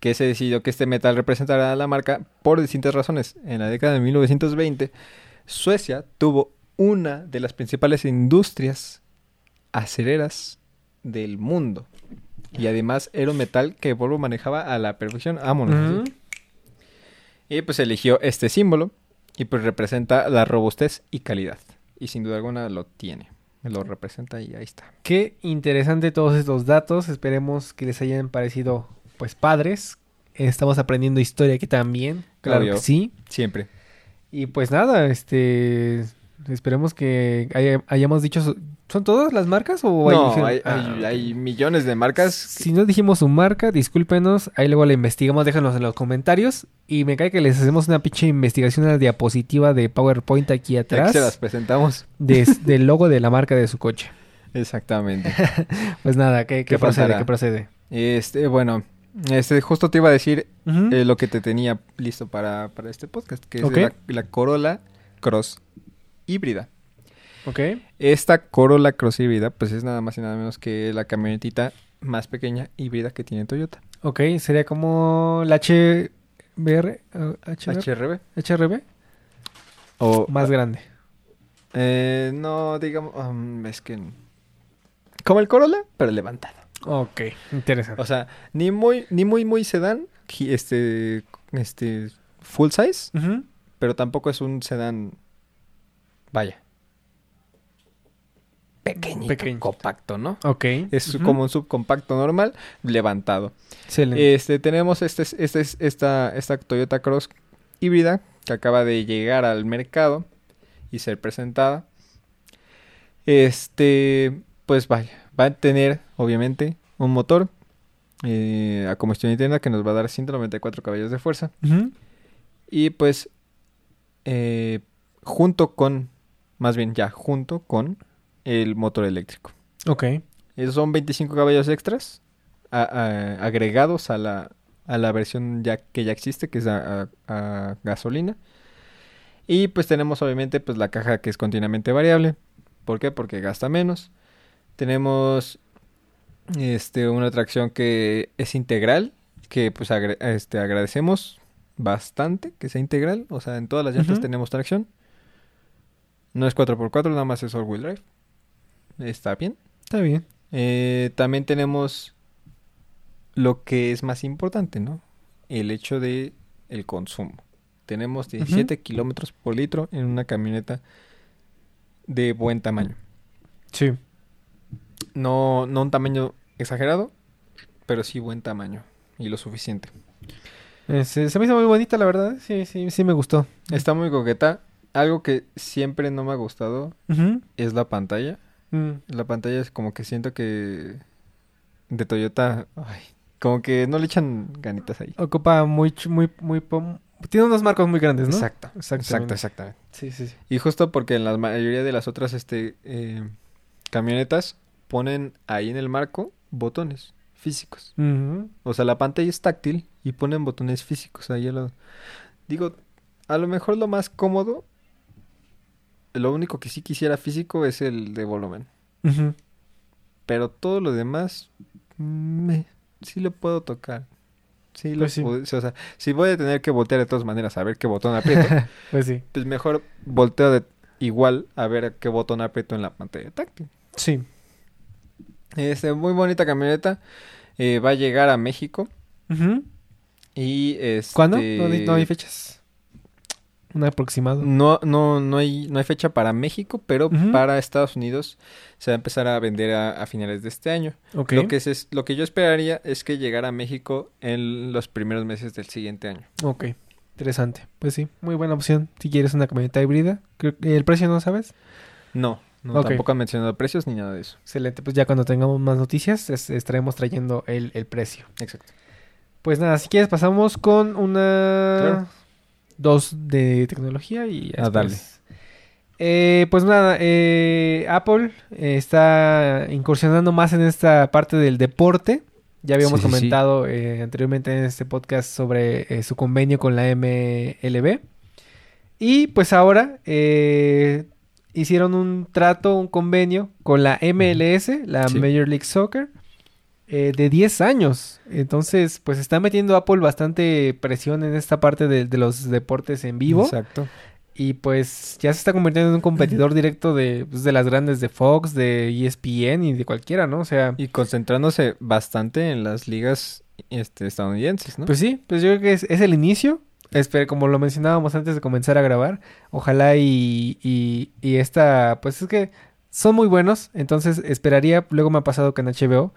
Que se decidió que este metal representara a la marca por distintas razones. En la década de 1920, Suecia tuvo una de las principales industrias acereras del mundo. Y además era un metal que Volvo manejaba a la perfección. Vámonos. Y pues eligió este símbolo y pues representa la robustez y calidad. Y sin duda alguna lo tiene. Lo representa y ahí está. Qué interesante todos estos datos. Esperemos que les hayan parecido, pues, padres. Estamos aprendiendo historia aquí también. Claro Obvio. que sí. Siempre. Y pues nada, este... Esperemos que haya- hayamos dicho... ¿Son todas las marcas o No, hay, hay, Ah, hay- hay millones de marcas. Si no dijimos su marca, discúlpenos. Ahí luego la investigamos, déjanos en los comentarios. Y me cae que les hacemos una pinche investigación a la diapositiva de PowerPoint aquí atrás. se las presentamos. de- del logo de la marca de su coche. Exactamente. Pues nada, ¿qué, qué ¿Qué procede? ¿Qué procede? Este, bueno, este, justo te iba a decir eh, lo que te tenía listo para, para este podcast, que es la, la Corolla Cross híbrida. Ok. Esta Corolla Cross híbrida, pues es nada más y nada menos que la camionetita más pequeña híbrida que tiene Toyota. Ok, sería como la HBR, uh, HRB. HRB, O más grande. eh, no, digamos, um, es que como el Corolla, pero levantado. Ok, interesante. O sea, ni muy, ni muy, muy sedán, este, este, full size, pero tampoco es un sedán, vaya, pequeñito, Pequeñito. compacto, ¿no? Ok. Es como un subcompacto normal, levantado. Excelente. Este, tenemos este, este, esta, esta Toyota Cross híbrida que acaba de llegar al mercado y ser presentada. Este, pues vaya, va a tener obviamente un motor eh, a combustión interna que nos va a dar 194 caballos de fuerza. Y pues, eh, junto con, más bien ya, junto con el motor eléctrico. Ok. Esos son 25 caballos extras a- a- agregados a la, a la versión ya que ya existe, que es a, a- a gasolina. Y pues tenemos obviamente pues la caja que es continuamente variable. ¿Por qué? Porque gasta menos. Tenemos este una tracción que es integral, que pues este, agradecemos bastante que sea integral. O sea, en todas las llantas tenemos tracción. No es 4x4, nada más es all-wheel drive. Está bien. Está bien. Eh, también tenemos lo que es más importante, ¿no? El hecho de el consumo. Tenemos 17 kilómetros por litro en una camioneta de buen tamaño. Sí. No, no un tamaño exagerado, pero sí buen tamaño y lo suficiente. Eh, se, se me hizo muy bonita, la verdad. Sí, sí, sí me gustó. Está muy coqueta. Algo que siempre no me ha gustado es la pantalla. Mm. La pantalla es como que siento que de Toyota, ay, como que no le echan ganitas ahí. Ocupa muy, muy, muy... pom- Tiene unos marcos muy grandes, ¿no? Exacto, Exactamente. exacto, exactamente. Sí, sí, sí. Y justo porque en la mayoría de las otras este, eh, camionetas ponen ahí en el marco botones físicos. O sea, la pantalla es táctil y ponen botones físicos ahí al lado. Digo, a lo mejor lo más cómodo, lo único que sí quisiera físico es el de volumen. Pero todo lo demás, me, sí lo puedo tocar. Sí, lo Pues sí. puedo- o sea, si voy a tener que voltear de todas maneras a ver qué botón aprieto, Pues sí. pues mejor volteo de igual a ver qué botón aprieto en la pantalla táctil. Sí. Este, muy bonita camioneta. eh, va a llegar a México. Y este, ¿Cuándo? No, hay- no hay fechas. Un aproximado. No, no, no hay, no hay fecha para México, pero para Estados Unidos se va a empezar a vender a, a finales de este año. Lo que es, lo que yo esperaría es que llegara a México en los primeros meses del siguiente año. Ok. Interesante. Pues sí, muy buena opción. Si quieres una camioneta híbrida. Creo que el precio no sabes. No, no Ok. tampoco han mencionado precios ni nada de eso. Excelente. Pues ya cuando tengamos más noticias es- estaremos trayendo el, el precio. Exacto. Pues nada, si quieres pasamos con una... Claro. Dos de tecnología y Ah, dale. Eh, pues nada, eh, Apple eh, está incursionando más en esta parte del deporte. Ya habíamos Sí, sí, sí. comentado eh, anteriormente en este podcast sobre eh, su convenio con la MLB. Y pues ahora hicieron un trato, un convenio con la MLS, la Sí. Major League Soccer, eh, de 10 años. Entonces, pues está metiendo Apple bastante presión en esta parte de, de los deportes en vivo. Exacto. Y pues ya se está convirtiendo en un competidor directo de, pues, de las grandes de Fox, de ESPN y de cualquiera, ¿no? O sea, Y concentrándose bastante en las ligas este, estadounidenses, ¿no? pues sí, pues yo creo que es, es el inicio. Espero, como lo mencionábamos antes de comenzar a grabar, ojalá y, y, y esta, pues es que son muy buenos, entonces esperaría, luego me ha pasado que en HBO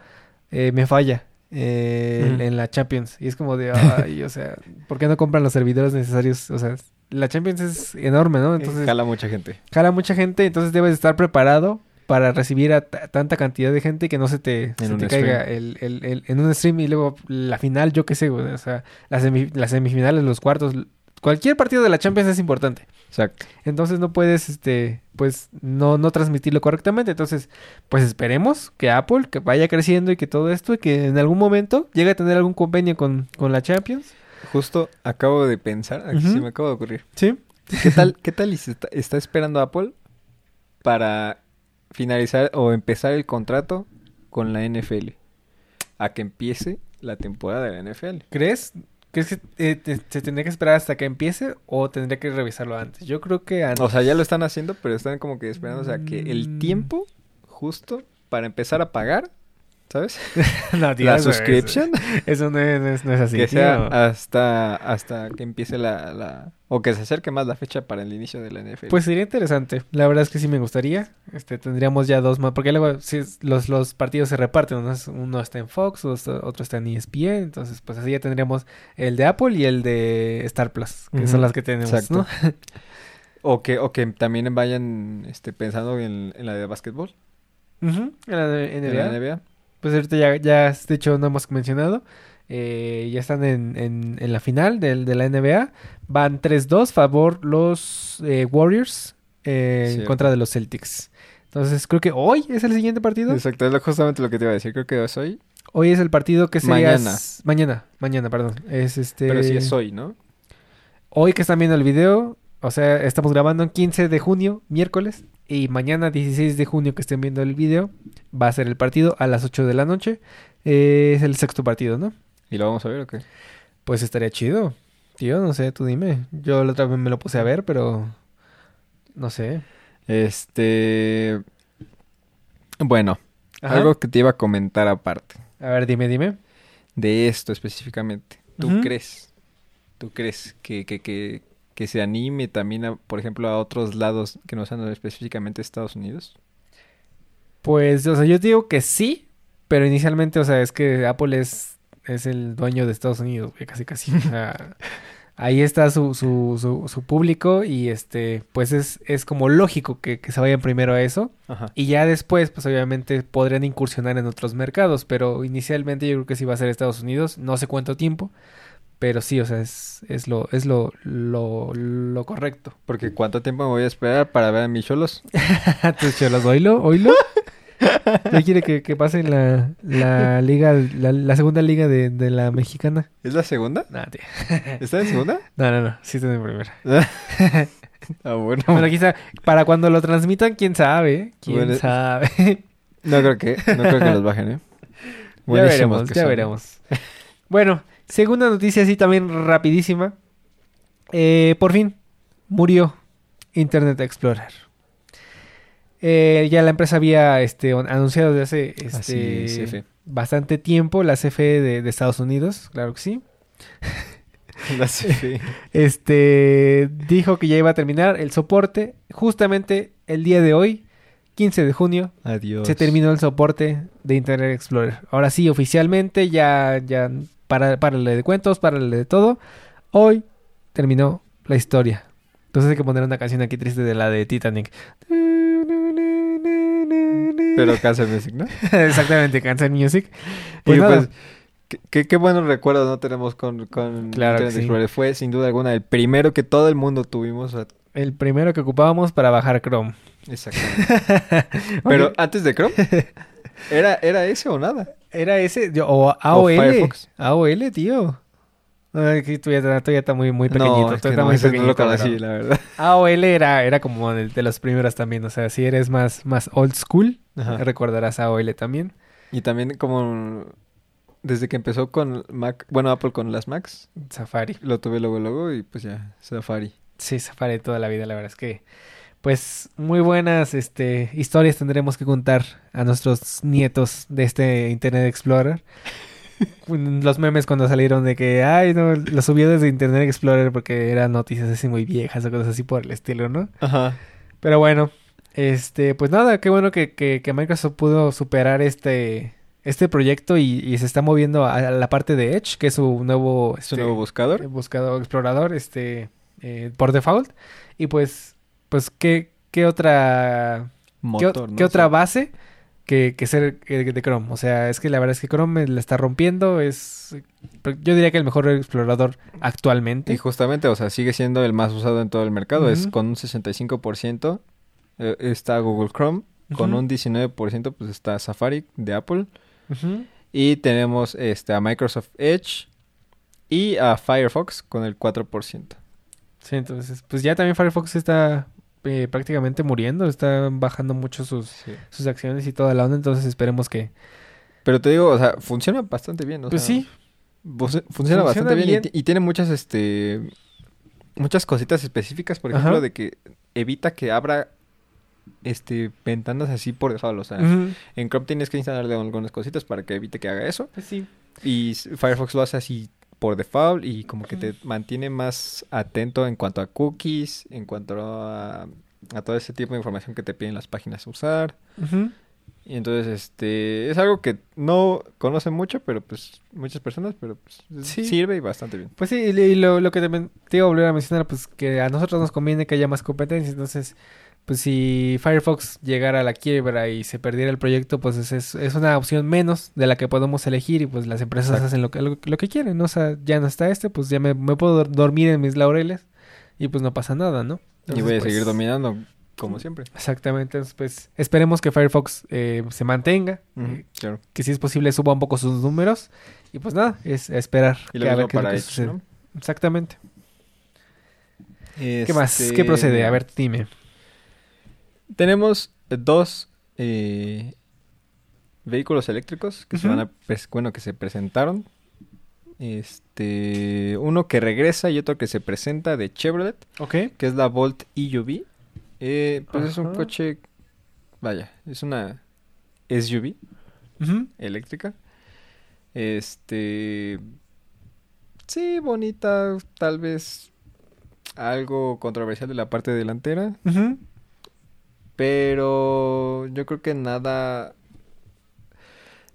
eh, me falla eh, en- la Champions. Y es como de, ay, o sea, ¿por qué no compran los servidores necesarios? O sea, la Champions es enorme, ¿no? Entonces, Jala mucha gente. jala mucha gente, entonces debes estar preparado para recibir a tanta cantidad de gente que no se te, se un te caiga el, el- el- en un stream y luego la final, yo qué sé, güey, o sea, las, semi- las semifinales, los cuartos, cualquier partido de la Champions es importante. Exacto. Entonces no puedes, este, pues, no, no transmitirlo correctamente. Entonces, pues esperemos que Apple que vaya creciendo y que todo esto y que en algún momento llegue a tener algún convenio con, con la Champions. Justo acabo de pensar, aquí Ujú. se me acaba de ocurrir. Sí. ¿Qué tal, qué tal y se está, está esperando Apple para finalizar o empezar el contrato con la NFL? A que empiece la temporada de la NFL. ¿Crees? ¿Crees que eh, te- se tendría que esperar hasta que empiece o tendría que revisarlo antes? Yo creo que antes. O sea, ya lo están haciendo, pero están como que esperando, o sea, que el Mm. tiempo justo para empezar a pagar ¿sabes? no, tío, la es- subscription. Eso, no, es, no es así, que sea tío. hasta, hasta que empiece la, la... O que se acerque más la fecha para el inicio de la NFL. Pues sería interesante. La verdad es que sí me gustaría. Este, tendríamos ya dos más. Porque luego sí, los, los partidos se reparten. Uno, es- uno está en Fox, otro está, en ESPN. Entonces, pues así ya tendríamos el de Apple y el de Star Plus. Que son las que tenemos, exacto. ¿no? O que, o que también vayan este, pensando en, en la de básquetbol. En la de En NBA. la NBA. Pues ahorita ya, ya, de hecho, no hemos mencionado. eh, ya están en, en, en la final del, de la NBA. Van 3-2 favor los eh, Warriors eh, en contra de los Celtics. Entonces creo que hoy es el siguiente partido. Exacto, es justamente lo que te iba a decir. Creo que es hoy. Hoy es el partido que sería... Mañana. Mañana, mañana, perdón. Es este... Pero sí es hoy, ¿no? Hoy que están viendo el video, o sea, estamos grabando en 15 de junio, miércoles, y mañana 16 de junio que estén viendo el video, va a ser el partido a las 8 de la noche. Eh, es el sexto partido, ¿no? ¿Y lo vamos a ver o qué? Pues estaría chido. Tío, no sé, tú dime. Yo la otra vez me lo puse a ver, pero... No sé. Este... Bueno, Ajá. algo que te iba a comentar aparte. A ver, dime, dime. De esto específicamente. ¿Tú crees? ¿Tú crees que, que, que, que se anime también, a, por ejemplo, a otros lados que no sean específicamente Estados Unidos? Pues, o sea, yo digo que sí, pero inicialmente, o sea, es que Apple es, es el dueño de Estados Unidos, casi casi. O sea, ahí está su, su, su, su público y este, pues es, es como lógico que, que se vayan primero a eso. Ajá. Y ya después, pues obviamente podrían incursionar en otros mercados, pero inicialmente yo creo que sí va a ser Estados Unidos, no sé cuánto tiempo, pero sí, o sea, es, es lo, es lo, lo, lo correcto. Porque ¿cuánto tiempo me voy a esperar para ver a mis cholos? Tus cholos, oílo, oílo. ¿Ya quiere que, que pase la, la liga, la, la segunda liga de, de la mexicana? ¿Es la segunda? Tío. ¿Está en segunda? No, no, no, sí está en primera. ah, bueno. Bueno, quizá para cuando lo transmitan, quién sabe, quién Bueno, sabe. No creo que, no creo que los bajen, ¿eh? ya veremos, ya son. veremos. Bueno, segunda noticia así también rapidísima. Eh, por fin murió Internet Explorer. Eh, ya la empresa había este, anunciado desde hace este, es, bastante tiempo, la CFE de, de Estados Unidos, claro que sí. La CFE. Este dijo que ya iba a terminar el soporte justamente el día de hoy, 15 de junio, Adiós. se terminó el soporte de Internet Explorer. Ahora sí, oficialmente, ya, ya, para, párale de cuentos, párale de todo. Hoy terminó la historia. Entonces hay que poner una canción aquí triste de la de Titanic. Pero Cancer Music, ¿no? Exactamente, Cancer Music. Y Pues nada, pues, qué, qué- buenos recuerdos no tenemos con, con Claro Internet sí. Explorer. Fue sin duda alguna el primero que todo el mundo tuvimos. el primero que ocupábamos para bajar Chrome. Exactamente. Pero Oye, antes de Chrome, ¿era, ¿era ese o nada? Era ese, o AOL. Firefox. AOL, tío. Ya, tú ya está muy, muy pequeñito. no, es que no, muy no lo pequeñito, conocí, pero- la verdad. AOL era, era como de, de los primeros también. O sea, si eres más, más old school, Ajá. recordarás AOL también. Y también como desde que empezó con Mac, bueno, Apple con las Macs, Safari. lo tuve luego luego y pues ya, Safari. Sí, Safari toda la vida, la verdad es que. Pues muy buenas este, historias tendremos que contar a nuestros nietos de este Internet Explorer. Los memes cuando salieron de que, ay, no, lo subió desde Internet Explorer porque eran noticias así muy viejas o cosas así por el estilo, ¿no? Ajá. Pero bueno, este, pues nada, qué bueno que, que, que Microsoft pudo superar este, este proyecto y, y se está moviendo a la parte de Edge, que es su nuevo, ¿Es un este, nuevo buscador? buscador explorador, este, eh, por default. Y pues, pues, ¿qué, qué otra, qué, Motor, ¿no? qué otra base que, que ser eh, de Chrome? O sea, es que la verdad es que Chrome la está rompiendo, es, yo diría que el mejor explorador actualmente. Y justamente, o sea, sigue siendo el más usado en todo el mercado. Es con un 65%. eh, está Google Chrome. Con un 19% pues está Safari de Apple. Y tenemos este, a Microsoft Edge y a Firefox con el 4%. Sí, entonces, pues ya también Firefox está eh, prácticamente muriendo, está bajando mucho sus, sus acciones y toda la onda, entonces esperemos que... Pero te digo, o sea, funciona bastante bien. o Pues sea, sí, Funciona, Funciona bastante bien, y bien. ti- Y, tiene muchas, este, muchas cositas específicas, por Ajá. ejemplo, de que evita que abra este ventanas así por default. O sea, en Chrome tienes que instalarle algunas cositas para que evite que haga eso. Pues sí. Y Firefox lo hace así por default y como que te mantiene más atento en cuanto a cookies, en cuanto a, a todo ese tipo de información que te piden las páginas a usar. Y entonces, este, es algo que no conocen mucho, pero pues muchas personas, pero pues Sí. sirve y bastante bien. Pues sí, y lo, lo que te, te iba a volver a mencionar, pues que a nosotros nos conviene que haya más competencia. Entonces, pues si Firefox llegara a la quiebra y se perdiera el proyecto, pues es, es, una opción menos de la que podemos elegir y pues las empresas Exacto. hacen lo que, lo, lo que quieren, ¿no? O sea, ya no está este, pues ya me, me puedo dor- dormir en mis laureles y pues no pasa nada, ¿no? y voy a pues, seguir dominando como siempre. Exactamente, entonces pues esperemos que Firefox eh, se mantenga, eh, claro. que si es posible suba un poco sus números y pues nada, es a esperar Y que lo a ver mismo qué es lo para que Edge. ¿no? Exactamente. ¿Qué más? Este, ¿Qué procede? A ver, dime. Tenemos dos eh, vehículos eléctricos que se van a pres- bueno que se presentaron. Este uno que regresa y otro que se presenta de Chevrolet, Ok. que es la Volt EUV. Eh, pues es un coche, vaya, es una SUV eléctrica. Este sí, bonita, tal vez algo controversial de la parte delantera. Pero yo creo que nada.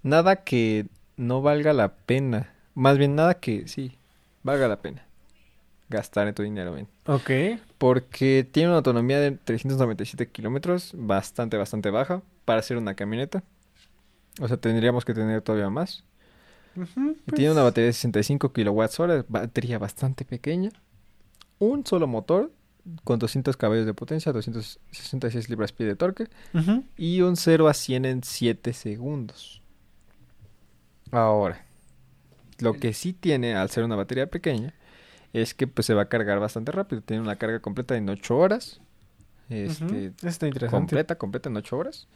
Nada que no valga la pena. Más bien nada que sí, valga la pena. Gastar en tu dinero, bien. Ok. Porque tiene una autonomía de 397 kilómetros, bastante, bastante baja para ser una camioneta. O sea, tendríamos que tener todavía más. Pues, Tiene una batería de 65 kilowatts hora, batería bastante pequeña. Un solo motor con 200 caballos de potencia, 266 libras-pie de torque. Y un 0 a 100 en 7 segundos. Ahora, lo que sí tiene al ser una batería pequeña es que pues se va a cargar bastante rápido. Tiene una carga completa en 8 horas. Este. Está interesante. completa, completa en 8 horas.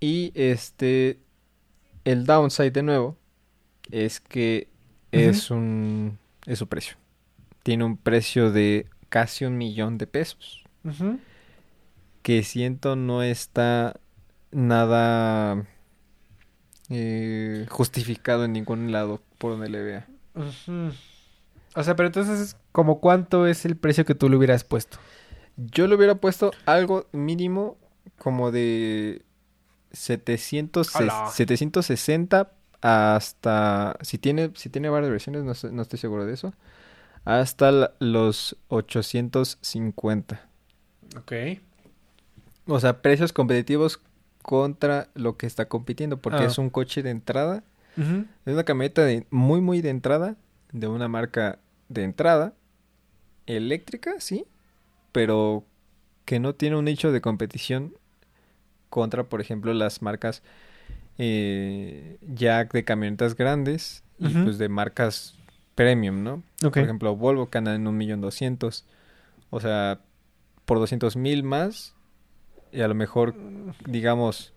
Y este el downside de nuevo es que es un es su precio. Tiene un precio de casi un millón de pesos que siento no está nada eh, justificado en ningún lado por donde le vea. O sea, pero entonces, ¿como cuánto es el precio que tú le hubieras puesto? Yo le hubiera puesto algo mínimo como de 700, ¡Hala! 760 hasta si tiene si tiene varias versiones, no, no estoy seguro de eso. Hasta los 850. Ok. O sea, precios competitivos contra lo que está compitiendo porque Ah. es un coche de entrada. Es una camioneta de muy, muy de entrada, de una marca de entrada, eléctrica, sí, pero que no tiene un nicho de competición contra, por ejemplo, las marcas eh, ya de camionetas grandes y pues de marcas premium, ¿no? Por ejemplo, Volvo anda en un millón doscientos, o sea, por doscientos mil más y a lo mejor, digamos,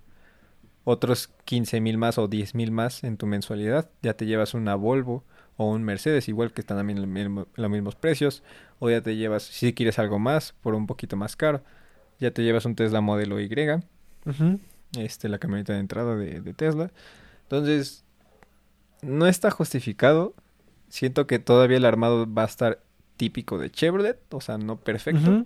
otros 15 mil más o 10 mil más en tu mensualidad, ya te llevas una Volvo o un Mercedes, igual que están también mismo- los mismos precios, o ya te llevas, si quieres algo más, por un poquito más caro, ya te llevas un Tesla modelo Y, este, la camioneta de entrada de, de Tesla. Entonces, no está justificado. Siento que todavía el armado va a estar típico de Chevrolet, o sea, no perfecto.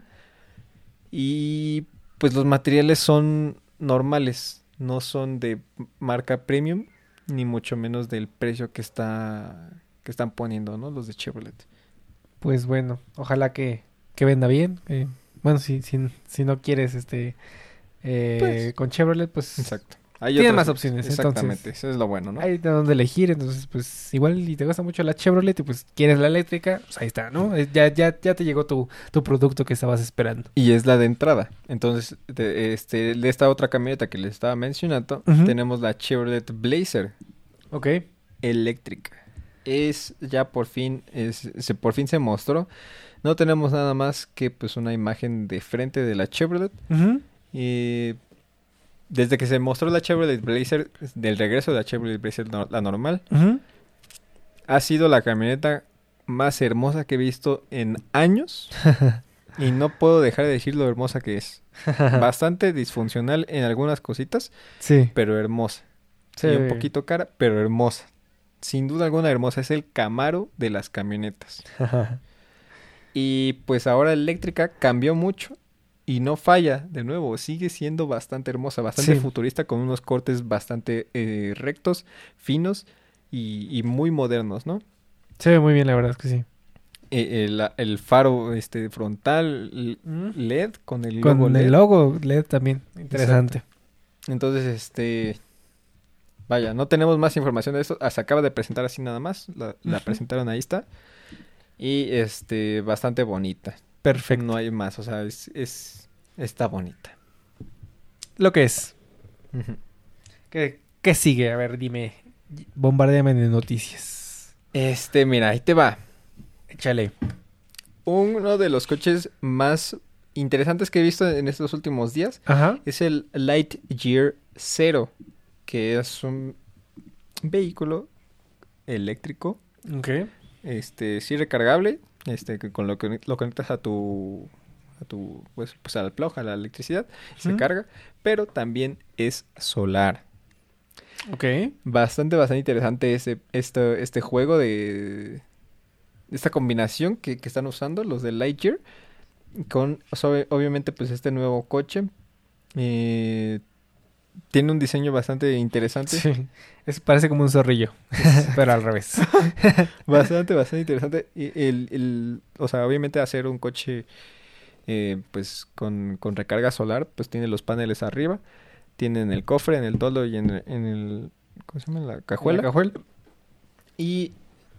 Y pues los materiales son normales, no son de marca premium, ni mucho menos del precio que está que están poniendo, ¿no? Los de Chevrolet. Pues bueno, ojalá que, que venda bien. eh, bueno, si, si, si no quieres este eh, Pues, con Chevrolet, pues Exacto. Hay Tiene más opciones, Exactamente, entonces. eso es lo bueno, ¿no? hay de dónde elegir. Entonces, pues igual y te gusta mucho la Chevrolet y pues quieres la eléctrica, pues ahí está, ¿no? Eh, Ya, ya, ya te llegó tu, tu producto que estabas esperando. Y es la de entrada. Entonces, de, este, de esta otra camioneta que les estaba mencionando, tenemos la Chevrolet Blazer Ok. eléctrica. Es ya por fin, es, se, por fin se mostró. No tenemos nada más que pues una imagen de frente de la Chevrolet. Ujú. Y desde que se mostró la Chevrolet Blazer, del regreso de la Chevrolet Blazer, no- la normal, ha sido la camioneta más hermosa que he visto en años. Y no puedo dejar de decir lo hermosa que es. Bastante disfuncional en algunas cositas, Sí. pero hermosa. Sí. Y un poquito cara, pero hermosa. Sin duda alguna hermosa. Es el Camaro de las camionetas. Y pues ahora eléctrica cambió mucho y no falla, de nuevo, sigue siendo bastante hermosa, bastante Sí. futurista con unos cortes bastante eh, rectos, finos y, y muy modernos, ¿no? Se ve muy bien, la verdad es que sí. Eh, el, el faro este frontal LED con el Con logo LED. el logo LED también. Interesante. Entonces, este vaya, no tenemos más información de esto, ah, se acaba de presentar así nada más, la, presentaron ahí está. Y este bastante bonita. Perfecto. No hay más, o sea, es, es está bonita. Lo que es. ¿Qué, qué sigue? A ver, dime. Bombardéame de noticias. Este, mira, ahí te va. Échale. Uno de los coches más interesantes que he visto en estos últimos días Ajá. es el Lightyear Zero, que es un vehículo eléctrico, Ok. este, sí recargable, este, que con lo que lo conectas a tu, a tu, pues, pues al plug, a la electricidad, se carga, pero también es solar. Ok. Bastante, bastante interesante ese, este, este juego de... Esta combinación que, que están usando los de Lightyear con, o sea, obviamente, pues este nuevo coche. eh, tiene un diseño bastante interesante. Sí. Es, parece como un zorrillo. pero al revés. Bastante, bastante interesante. Y el, el- o sea, obviamente hacer un coche eh, pues con, con recarga solar, pues tiene los paneles arriba, tiene en el cofre, en el toldo y en el, en el ¿cómo se llama? La cajuela. La cajuela. Y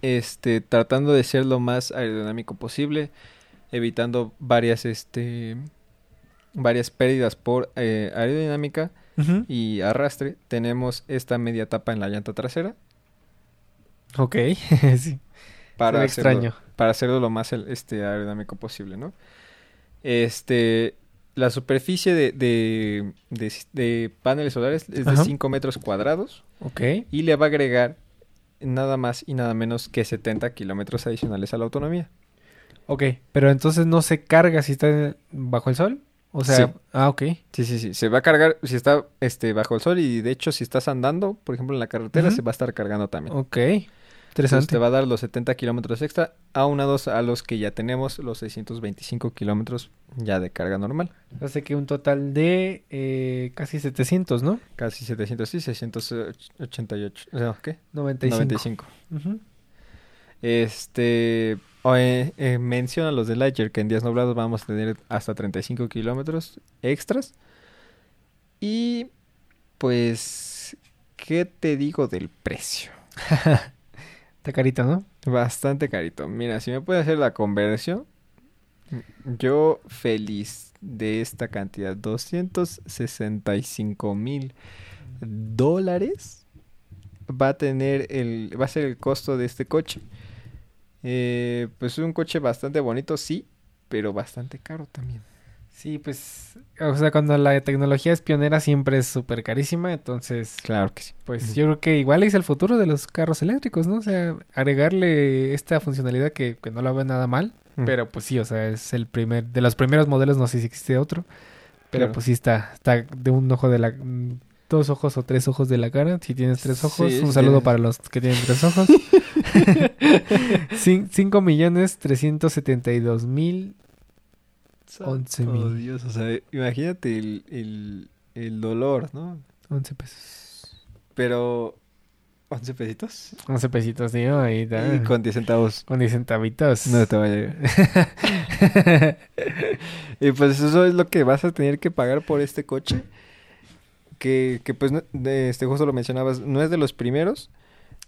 este tratando de ser lo más aerodinámico posible, evitando varias este varias pérdidas por eh, aerodinámica Y arrastre, tenemos esta media tapa en la llanta trasera Ok. sí. para hacerlo, extraño. para hacerlo lo más este aerodinámico posible, ¿no? Este la superficie de, de, de- de paneles solares es de Ajá. 5 metros cuadrados Ok. y le va a agregar nada más y nada menos que 70 kilómetros adicionales a la autonomía. Ok. Pero entonces no se carga si está bajo el sol. O sea, Sí. ah, ok. Sí, sí, sí. Se va a cargar si está este, bajo el sol y de hecho si estás andando, por ejemplo, en la carretera, se va a estar cargando también. Ok. Entonces Interesante. te va a dar los 70 kilómetros extra, aunados a los que ya tenemos, los 625 kilómetros ya de carga normal. Hace que un total de eh, casi 700, ¿no? Casi 700, sí, 688. O sea, ¿qué? 95. 95. Ujú. Este, eh, eh, menciona los de Lightyear que en días nublados vamos a tener hasta 35 kilómetros extras. Y pues, ¿qué te digo del precio? Está carito, ¿no? Bastante carito. Mira, si me puede hacer la conversión, yo feliz de esta cantidad. 265 mil dólares va a tener el, va a ser el costo de este coche. Eh, pues es un coche bastante bonito, sí, pero bastante caro también. Sí, pues, o sea, cuando la tecnología es pionera siempre es súper carísima, entonces, Claro que sí. pues yo creo que igual es el futuro de los carros eléctricos, ¿no? O sea, agregarle esta funcionalidad que, que no la ve nada mal, pero pues sí, o sea, es el primer, de los primeros modelos, no sé si existe otro, pero Claro. pues sí está, está de un ojo de la, dos ojos o tres ojos de la cara, si tienes tres ojos, Sí, un saludo para los que tienen tres ojos. Cin- Cinco millones trescientos setenta y dos mil 11 Oh, mil. Dios, o sea, imagínate el, el, el dolor, ¿no? once pesos. Pero, ¿11 pesitos? 11 pesitos, tío, ahí está. Y con 10 centavos. Con 10 centavitos. No te vaya a llegar. Y pues eso es lo que vas a tener que pagar por este coche. Que, que pues, de- este justo lo mencionabas, no es de los primeros,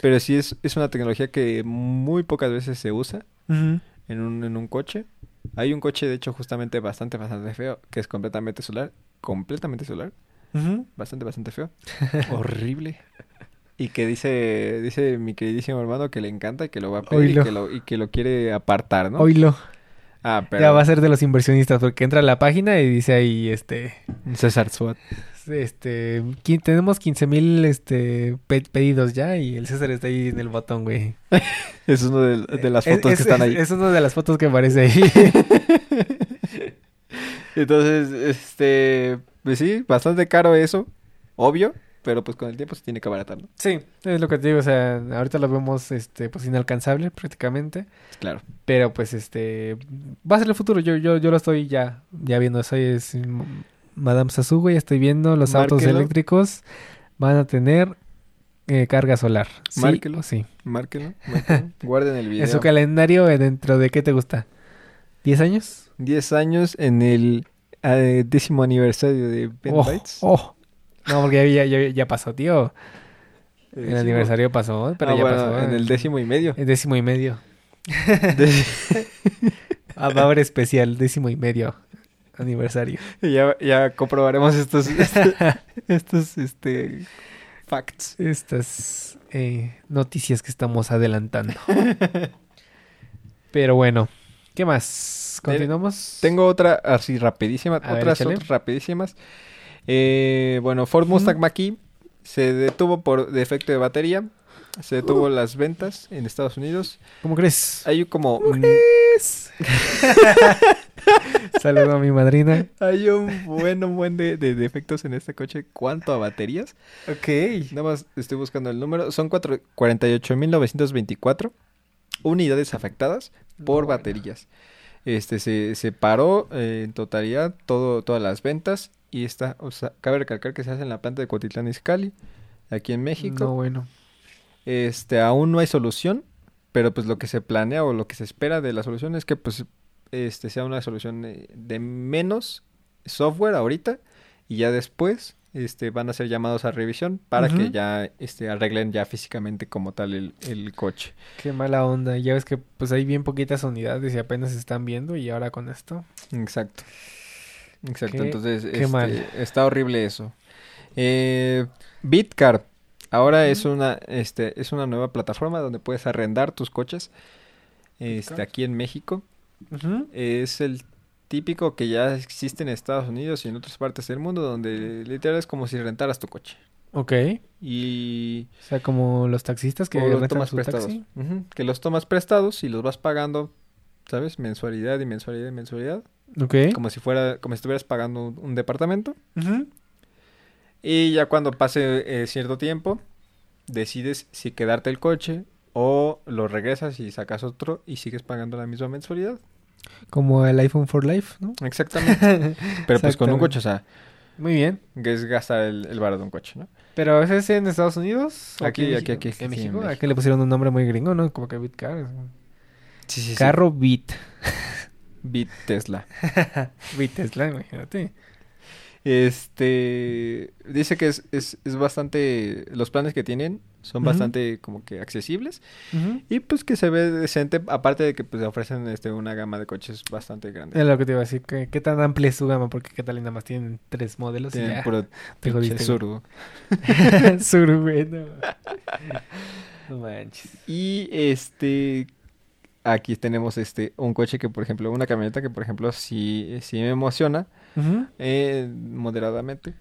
pero sí es, es una tecnología que muy pocas veces se usa en un, en un coche. Hay un coche, de hecho, justamente bastante, bastante feo, que es completamente solar. Completamente solar. Bastante, bastante feo. Horrible. Y que dice, dice mi queridísimo hermano que le encanta y que lo va a pedir y que, lo, y que lo quiere apartar, ¿no? Oílo. Ah, pero... Ya va a ser de los inversionistas porque entra a la página y dice ahí, este, César Suat. Este, tenemos 15 mil, este, pe- pedidos ya y el César está ahí en el botón, güey. Es una de, de las Es- fotos es- que están es- ahí. Es una de las fotos que aparece ahí. Entonces, este, pues sí, bastante caro eso, obvio, pero pues con el tiempo se tiene que abaratar, ¿no? Sí, es lo que te digo, o sea, ahorita lo vemos, este, pues inalcanzable prácticamente, Claro. pero pues, este, va a ser el futuro, yo, yo, yo lo estoy ya, ya viendo, soy es, Madame Sasugo, ya estoy viendo, los autos Márquelo. eléctricos van a tener eh, carga solar, sí Márquelo. sí. Márquenlo. guarden el video. En su calendario, eh, dentro de qué te gusta, ¿10 años? 10 años en el eh, décimo aniversario de Ben Oh, oh. No, porque ya, ya, ya pasó, tío. El aniversario pasó, pero Ah, ya bueno, pasó. en el décimo y medio. El décimo y medio. Ah, va a haber especial, décimo y medio aniversario. ya, ya comprobaremos estos, estos, estos, este, facts. Estas eh, noticias que estamos adelantando. Pero bueno, ¿qué más? ¿Continuamos? Tengo otra así rapidísima, A otras, otras rapidísimas. Eh, bueno, Ford Mustang Mach-E se detuvo por defecto de batería. Se detuvo las ventas en Estados Unidos. ¿Cómo crees? Hay como Saludo a mi madrina. hay un buen un buen de, de defectos en este coche. ¿Cuánto a baterías? Ok. Nada más estoy buscando el número. Son cuatro- 48.924 unidades afectadas por bueno. baterías. Este se, se paró eh, en totalidad todo, todas las ventas. Y está, o sea, cabe recalcar que se hace en la planta de Cotitlán Izcalli, aquí en México. No, bueno. Este, aún no hay solución, pero pues lo que se planea o lo que se espera de la solución es que pues este sea una solución eh, de menos software ahorita y ya después este van a ser llamados a revisión para que ya este arreglen ya físicamente como tal el, el coche. Qué mala onda. Ya ves que pues hay bien poquitas unidades y apenas se están viendo y ahora con esto. Exacto. Exacto, Qué- entonces qué este, mal. está horrible eso. Eh, Bitcar ahora es una este es una nueva plataforma donde puedes arrendar tus coches este aquí en México. Es el típico que ya existe en Estados Unidos y en otras partes del mundo, donde literal es como si rentaras tu coche. Ok. Y O sea, como los taxistas que los tomas su prestados. taxi. Que los tomas prestados y los vas pagando, ¿sabes? Mensualidad y mensualidad y mensualidad. Ok. Como si fuera, como si estuvieras pagando un, un departamento. Y ya cuando pase eh, cierto tiempo, decides si quedarte el coche o lo regresas y sacas otro y sigues pagando la misma mensualidad. Como el iPhone for Life, ¿no? Exactamente. Pero pues con un coche, o sea, Muy bien. que es gastar el, el de un coche, ¿no? ¿Pero ese es en Estados Unidos? ¿O Aquí, aquí, aquí, aquí, ¿En sí, en México? México. Aquí le pusieron un nombre muy gringo, ¿no? Como que Bitcar. Sí, sí, Carro Bit. Bit Tesla. Bit Tesla, imagínate. Este dice que es, es, es bastante. Los planes que tienen son bastante como que accesibles. Y pues que se ve decente. Aparte de que pues ofrecen este una gama de coches bastante grande. Es lo que te iba a decir. ¿Qué, qué tan amplia es su gama? Porque qué tal y nada más tienen tres modelos y Tienen ya. puro te jodiste. Suru. Suru, güey, no. No manches. Y este. Aquí tenemos este un coche que, por ejemplo, una camioneta que, por ejemplo, sí, sí me emociona. Eh, moderadamente.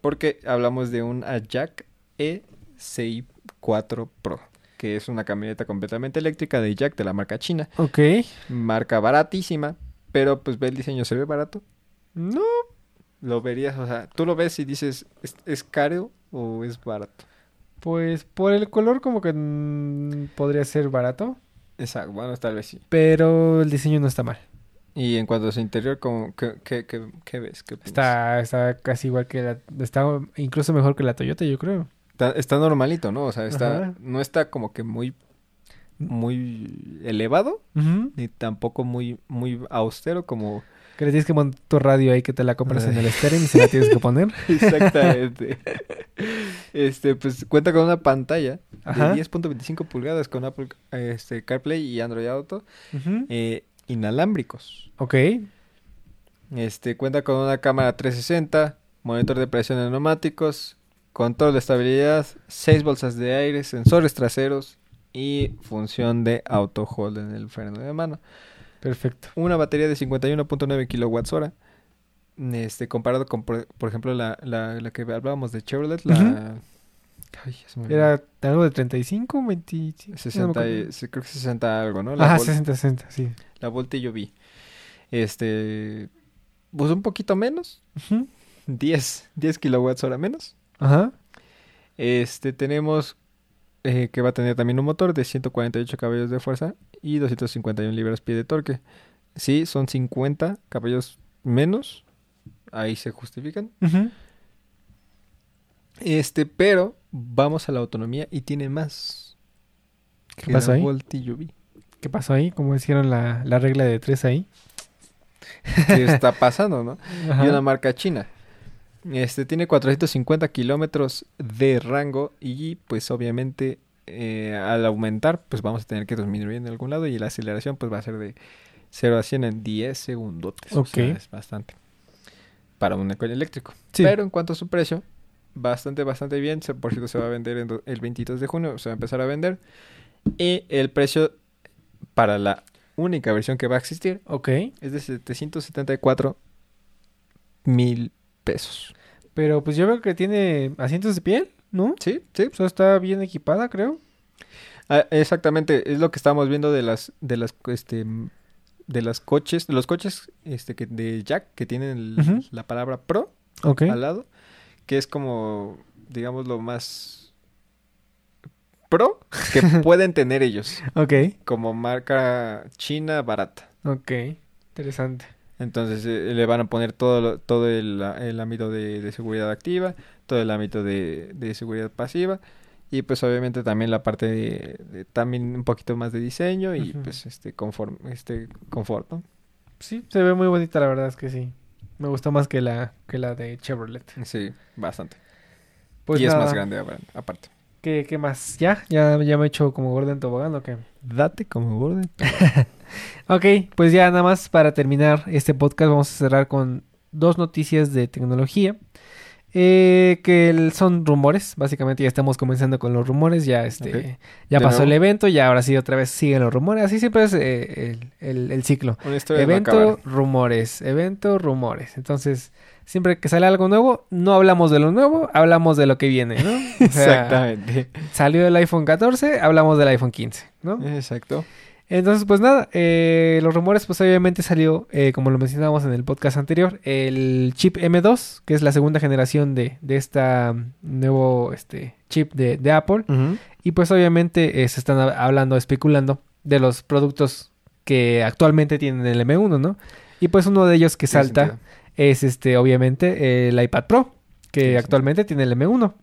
Porque hablamos de un Ajax E64 Pro. Que es una camioneta completamente eléctrica de Jack de la marca china. Ok. Marca baratísima. Pero pues ve el diseño, se ve barato. No. Lo verías, o sea, tú lo ves y dices, ¿es, es caro o es barato? Pues por el color como que podría ser barato. Exacto, bueno, tal vez sí. Pero el diseño no está mal. Y en cuanto a su interior, como, ¿qué, qué, qué- qué ves? Está, está casi igual que la... Está incluso mejor que la Toyota, yo creo. Está, está normalito, ¿no? O sea, está, Ajá. no está como que muy, muy elevado, ni tampoco muy, muy austero como... Que le tienes que montar tu radio ahí que te la compras en el estéreo y se la tienes que poner. Exactamente. este, pues cuenta con una pantalla Ajá. de 10.25 pulgadas con Apple este, CarPlay y Android Auto Ujú. eh, inalámbricos. Ok. Este, cuenta con una cámara 360, monitor de presión de neumáticos, control de estabilidad, 6 bolsas de aire, sensores traseros y función de auto hold en el freno de mano. Perfecto. Una batería de 51.9 kilowatts hora. Este, comparado con, por, por ejemplo, la, la, la que hablábamos de Chevrolet, la... Ay. Era algo de 35, 25. 60, y- sí, creo que 60 algo, ¿no? La, Volt- 60, 60, sí. la Volt yo vi. Este... pues un poquito menos. Ujú. 10, 10 kilowatts hora menos. Ajá. Este, tenemos eh, que va a tener también un motor de 148 caballos de fuerza y 251 libras-pie de torque. Sí, son 50 caballos menos. Ahí se justifican. Ujú. Este, pero vamos a la autonomía y tiene más. ¿Qué que pasó la ahí? ¿Qué pasó ahí? ¿Cómo hicieron la, la regla de tres ahí? ¿Qué está pasando, no? Ajá. Y una marca china. Este tiene 450 kilómetros de rango y pues obviamente eh, al aumentar pues vamos a tener que disminuir en algún lado y la aceleración pues va a ser de 0 a 100 en 10 segundos. O sea, Ok. es bastante para un eléctrico. Sí. Pero en cuanto a su precio, bastante, bastante bien. Por cierto, se va a vender en el 22 de junio, se va a empezar a vender. Y el precio para la única versión que va a existir Ok. es de 774 mil pesos. Pero pues yo veo que tiene asientos de piel, ¿no? Sí, sí. O sea, está bien equipada, creo. Ah, exactamente, es lo que estamos viendo de las de las este de las coches, de los coches este que de Jack que tienen el- la palabra Pro al lado, que es como digamos lo más pro que pueden tener ellos Ok. como marca china barata. Ok. Interesante. Entonces eh, le van a poner todo, todo el, el ámbito de, de seguridad activa, todo el ámbito de, de seguridad pasiva y pues obviamente también la parte de, de también un poquito más de diseño y pues este conform, este confort, ¿no? Sí, se ve muy bonita, la verdad es que sí. Me gustó más que la, que la de Chevrolet. Sí, bastante. Pues y es más grande apar- aparte. ¿Qué, qué más? ¿Ya? ¿Ya, ya me he hecho como gordo en tobogán o qué? Date como borde. Ok, pues ya nada más para terminar este podcast vamos a cerrar con dos noticias de tecnología. Eh, que el- son rumores, básicamente ya estamos comenzando con los rumores, ya este, ya De pasó el evento, ya ahora sí otra vez siguen los rumores, así siempre es eh, el, el- el ciclo. Evento, rumores, evento, rumores. Entonces, siempre que sale algo nuevo, no hablamos de lo nuevo, hablamos de lo que viene, ¿no? O sea, Exactamente. Salió el iPhone 14, hablamos del iPhone 15, ¿no? Exacto. Entonces, pues nada, eh, los rumores, pues obviamente salió, eh, como lo mencionábamos en el podcast anterior, el chip M2, que es la segunda generación de, de esta mm, nuevo este, chip de, de Apple. Y pues obviamente eh, se están hab- hablando, especulando de los productos que actualmente tienen el M1, ¿no? Y pues uno de ellos que salta es este, obviamente, el iPad Pro, que actualmente tiene el M1.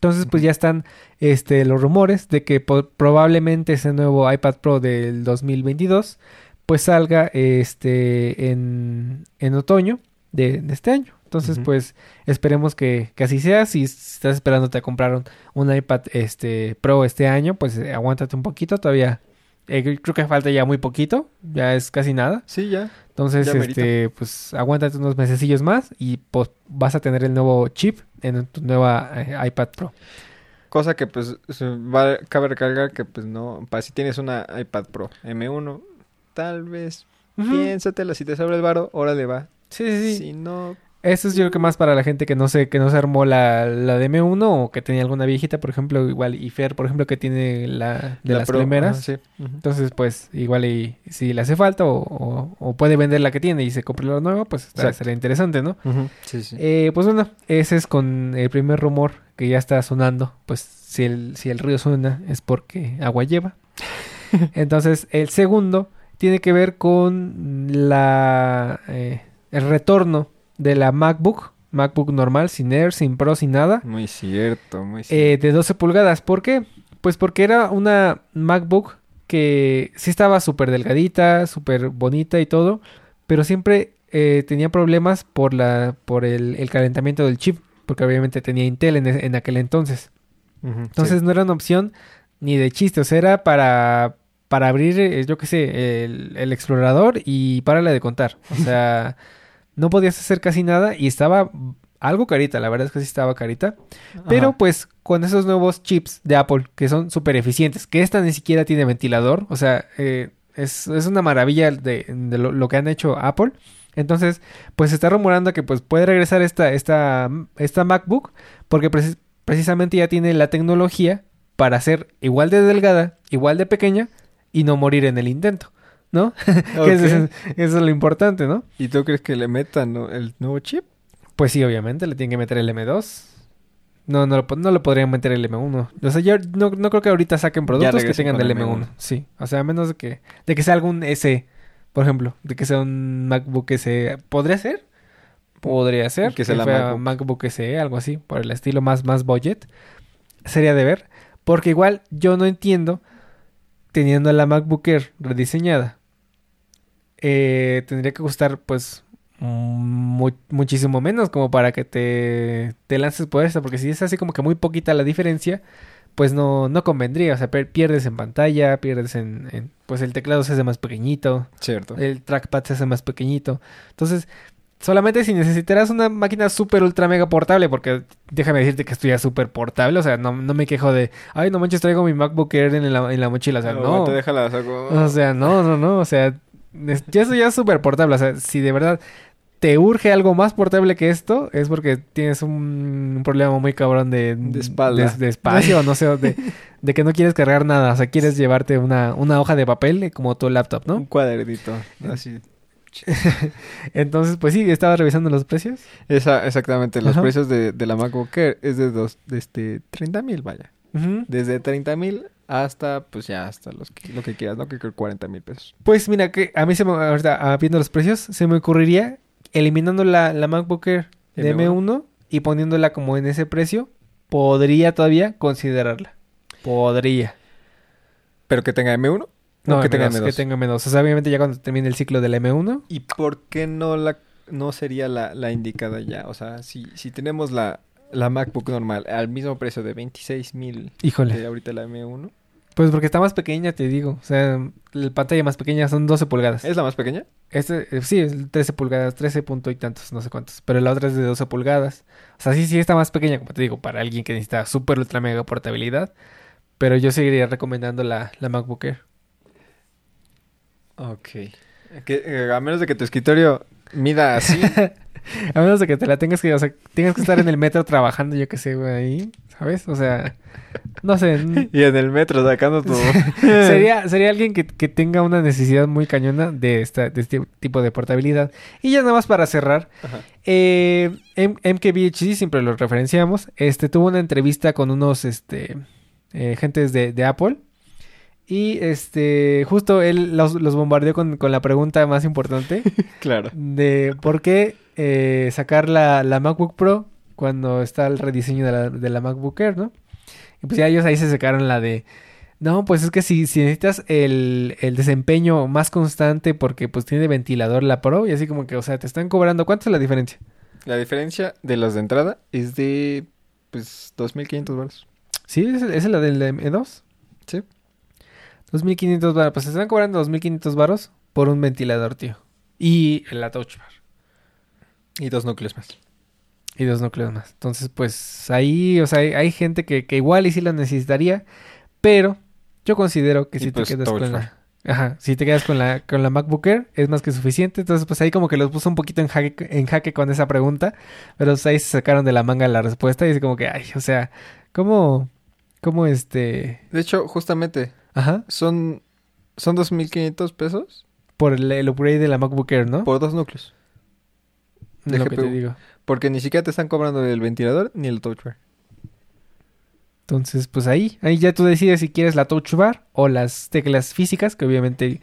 Entonces, pues ya están este, los rumores de que probablemente ese nuevo iPad Pro del 2022 pues salga este, en, en otoño de, de este año. Entonces, pues esperemos que, que así sea. Si estás esperándote a comprar un, un iPad este, Pro este año, pues eh, aguántate un poquito. Todavía eh, creo que falta ya muy poquito. Ya es casi nada. Sí, ya. Entonces, Ya este, pues aguántate unos mesecillos más y pues vas a tener el nuevo chip en tu nueva eh, iPad Pro. Cosa que pues va, cabe recalcar que pues no, para si tienes una iPad Pro M1, tal vez Ujú. piénsatela, si te sobra el varo, órale va. Sí, sí, sí. Si no, Eso es yo creo que más para la gente que no se, que no se armó la, la de M1 o que tenía alguna viejita, por ejemplo, igual y Fer, por ejemplo, que tiene la de la las Pro, primeras. sí. Entonces, pues, igual y si le hace falta o, o- o puede vender la que tiene y se compra la nueva, pues Exacto. sería interesante, ¿no? Sí, sí. Eh, pues bueno, ese es con el primer rumor que ya está sonando. Pues si el, si el río suena es porque agua lleva. Entonces, el segundo tiene que ver con la eh, el retorno de la MacBook, MacBook normal, sin Air, sin Pro, sin nada, Muy cierto, muy cierto. eh, de 12 pulgadas. ¿Por qué? Pues porque era una MacBook que sí estaba súper delgadita, súper bonita y todo, pero siempre eh, tenía problemas por la por el, el calentamiento del chip, porque obviamente tenía Intel en, e- en aquel entonces. Entonces sí. no era una opción ni de chiste, o sea, era para, para abrir, eh, yo qué sé, el, el explorador y párale de contar. O sea, no podías hacer casi nada y estaba algo carita, la verdad es que sí estaba carita. Pero Ajá. pues con esos nuevos chips de Apple que son súper eficientes, que esta ni siquiera tiene ventilador, o sea, eh, es, es una maravilla de, de lo, lo que han hecho Apple. Entonces, pues se está rumorando que pues puede regresar esta, esta, esta MacBook porque precis- precisamente ya tiene la tecnología para ser igual de delgada, igual de pequeña y no morir en el intento. ¿No? eso, es, eso es lo importante, ¿no? ¿Y tú crees que le metan el nuevo chip? Pues sí, obviamente, le tienen que meter el M2. No, no, lo no le podrían meter el M1. O sea, yo no, no creo que ahorita saquen productos que tengan del el M1. M1. Sí, o sea, a menos de que, de que sea algún S, por ejemplo, de que sea un MacBook S. ¿Podría ser? Podría ser. Que sea la MacBook. MacBook SE, algo así, por el estilo más, más budget. Sería de ver. Porque igual yo no entiendo, teniendo la MacBook Air rediseñada, eh, tendría que costar pues mu- muchísimo menos como para que te, te lances por esta. Porque si es así como que muy poquita la diferencia, pues no, no convendría. O sea, pierdes en pantalla, pierdes en, en- Pues el teclado se hace más pequeñito. Cierto. El trackpad se hace más pequeñito. Entonces, solamente si necesitarás una máquina súper ultra mega portable, porque déjame decirte que esto ya súper portable, o sea, no, no me quejo de, ay, no manches, traigo mi MacBook Air en la, en la mochila, o sea, no. Te deja la saco. O sea, no, no, no, o sea, ya eso ya es súper portable, o sea, si de verdad te urge algo más portable que esto, es porque tienes un, un problema muy cabrón de, De espalda. de, de espacio, no sé, de, de que no quieres cargar nada, o sea, quieres llevarte una, una hoja de papel eh, como tu laptop, ¿no? Un cuadernito. Así. Entonces, pues sí, estaba revisando los precios. Esa, exactamente. Los Ajá. precios de, de la MacBook Air es de, dos, de este 30 mil, vaya. Desde 30 mil hasta, pues ya, hasta los que, lo que quieras, ¿no? Que creo 40 mil pesos. Pues mira, que a mí se me, ahorita ah, viendo los precios, se me ocurriría eliminando la, la MacBook Air de M1. M1 y poniéndola como en ese precio, podría todavía considerarla. Podría. Pero que tenga M1. No, que M2, tenga M2. que tenga M2. O sea, obviamente ya cuando termine el ciclo del M1, ¿Y por qué no la no sería la, la indicada ya? O sea, si, si tenemos la, la MacBook normal al mismo precio de 26 mil híjole. de ahorita la M1, Pues porque está más pequeña, te digo. O sea, la pantalla más pequeña son 12 pulgadas. ¿es la más pequeña? Este, eh, sí, es 13 pulgadas, 13 punto y tantos, no sé cuántos. Pero la otra es de 12 pulgadas. O sea, sí, sí está más pequeña, como te digo, para alguien que necesita súper ultra mega portabilidad. Pero yo seguiría recomendando la, la MacBook Air. Ok. Que, eh, a menos de que tu escritorio mida así. A menos de que te la tengas que, o sea, tengas que estar en el metro trabajando, yo que sé, güey, ahí, ¿sabes? O sea, no sé. y en el metro sacando tu... sería, sería alguien que, que tenga una necesidad muy cañona de, esta, de este tipo de portabilidad. Y ya nada más para cerrar. Eh, MKBHD, siempre lo referenciamos, este, tuvo una entrevista con unos este, eh, gentes de, de Apple. Y este, justo él los, los bombardeó con, con la pregunta más importante Claro. de por qué eh, sacar la, la MacBook Pro cuando está el rediseño de la, de la MacBook Air, ¿no? Y pues ya ellos ahí se sacaron la de, no, pues es que si, si necesitas el, el desempeño más constante porque pues tiene ventilador la Pro y así como que, o sea, te están cobrando, ¿cuánto es la diferencia? La diferencia de los de entrada es de, pues, 2.500 dólares. Sí, esa es la del M2. Sí. 2500 baros, pues se están cobrando 2500 baros por un ventilador, tío. Y la Touch Bar. Y dos núcleos más. Y dos núcleos más. Entonces, pues ahí, o sea, hay, hay gente que, que igual y sí la necesitaría, pero yo considero que Y si pues te quedas Touch con la... Ajá, si te quedas con la, con la MacBook Air es más que suficiente. Entonces, pues ahí como que los puso un poquito en jaque, en jaque con esa pregunta, pero pues, ahí se sacaron de la manga la respuesta y es como que, ay, o sea, ¿cómo, cómo este... De hecho, justamente, Ajá, son, son 2.500 pesos por el, el upgrade de la MacBook Air, ¿no? por dos núcleos. De Lo que te GPU. digo. Porque ni siquiera te están cobrando el ventilador ni el touch bar. Entonces, pues ahí, ahí ya tú decides si quieres la touch bar o las teclas físicas, que obviamente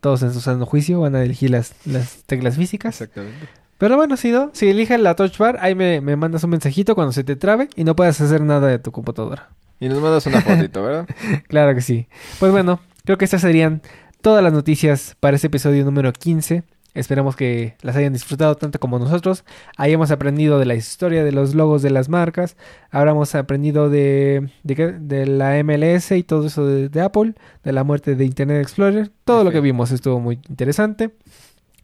todos en su sano juicio van a elegir las, las teclas físicas. Exactamente. Pero bueno, si no, si eliges la touch bar, ahí me, me mandas un mensajito cuando se te trabe y no puedas hacer nada de tu computadora. Y nos mandas una fotito, ¿verdad? Claro que sí. Pues bueno, creo que estas serían todas las noticias para este episodio número 15. Esperamos que las hayan disfrutado tanto como nosotros. Hayamos aprendido de la historia de los logos de las marcas. Habramos aprendido de, de, la MLS y todo eso de, de Apple. De la muerte de Internet Explorer. Todo lo que vimos estuvo muy interesante.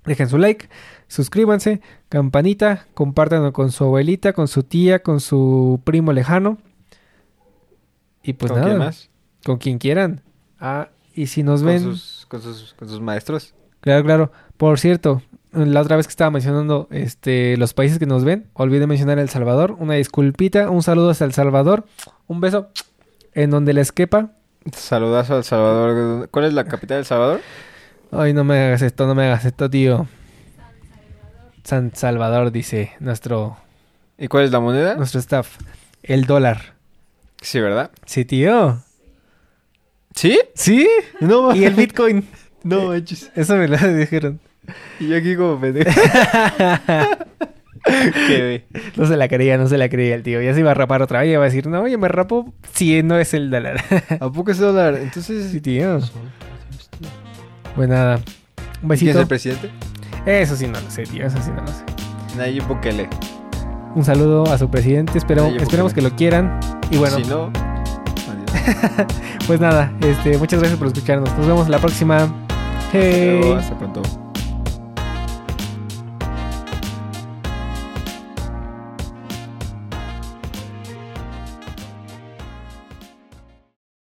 Dejen su like, suscríbanse, campanita, compártanlo con su abuelita, con su tía, con su primo lejano. Y pues ¿Con nada quién más? con quien quieran. Ah, y si nos Con ven, sus, con, sus, con sus maestros. Claro, claro. Por cierto, la otra vez que estaba mencionando este los países que nos ven, olvidé mencionar El Salvador. Una disculpita, un saludo hasta El Salvador. Un beso en donde les quepa. Saludazo al Salvador. ¿Cuál es la capital del Salvador? Ay, no me hagas esto, no me hagas esto, tío. San Salvador, dice nuestro, ¿Y cuál es la moneda? nuestro staff. El dólar. Sí, ¿verdad? Sí, tío. ¿Sí? ¿Sí? No, Y el Bitcoin. No, manches. Eso me lo dijeron. Y yo aquí como pendejo. Quedé. No se la creía, no se la creía el tío. Ya se iba a rapar otra vez y iba a decir, no, yo me rapo si no es el dólar. ¿A poco es dólar? Entonces... sí, tío. Pues nada. Un ¿Quién besito. es el presidente? Eso sí no lo sé, tío. Eso sí no lo sé. Nayib Bukele. Un saludo a su presidente. Espero, Nayib esperemos que lo quieran. Y bueno, Si no... Adiós. pues nada. Este, muchas gracias por escucharnos. Nos vemos la próxima. Hey. Hasta pronto.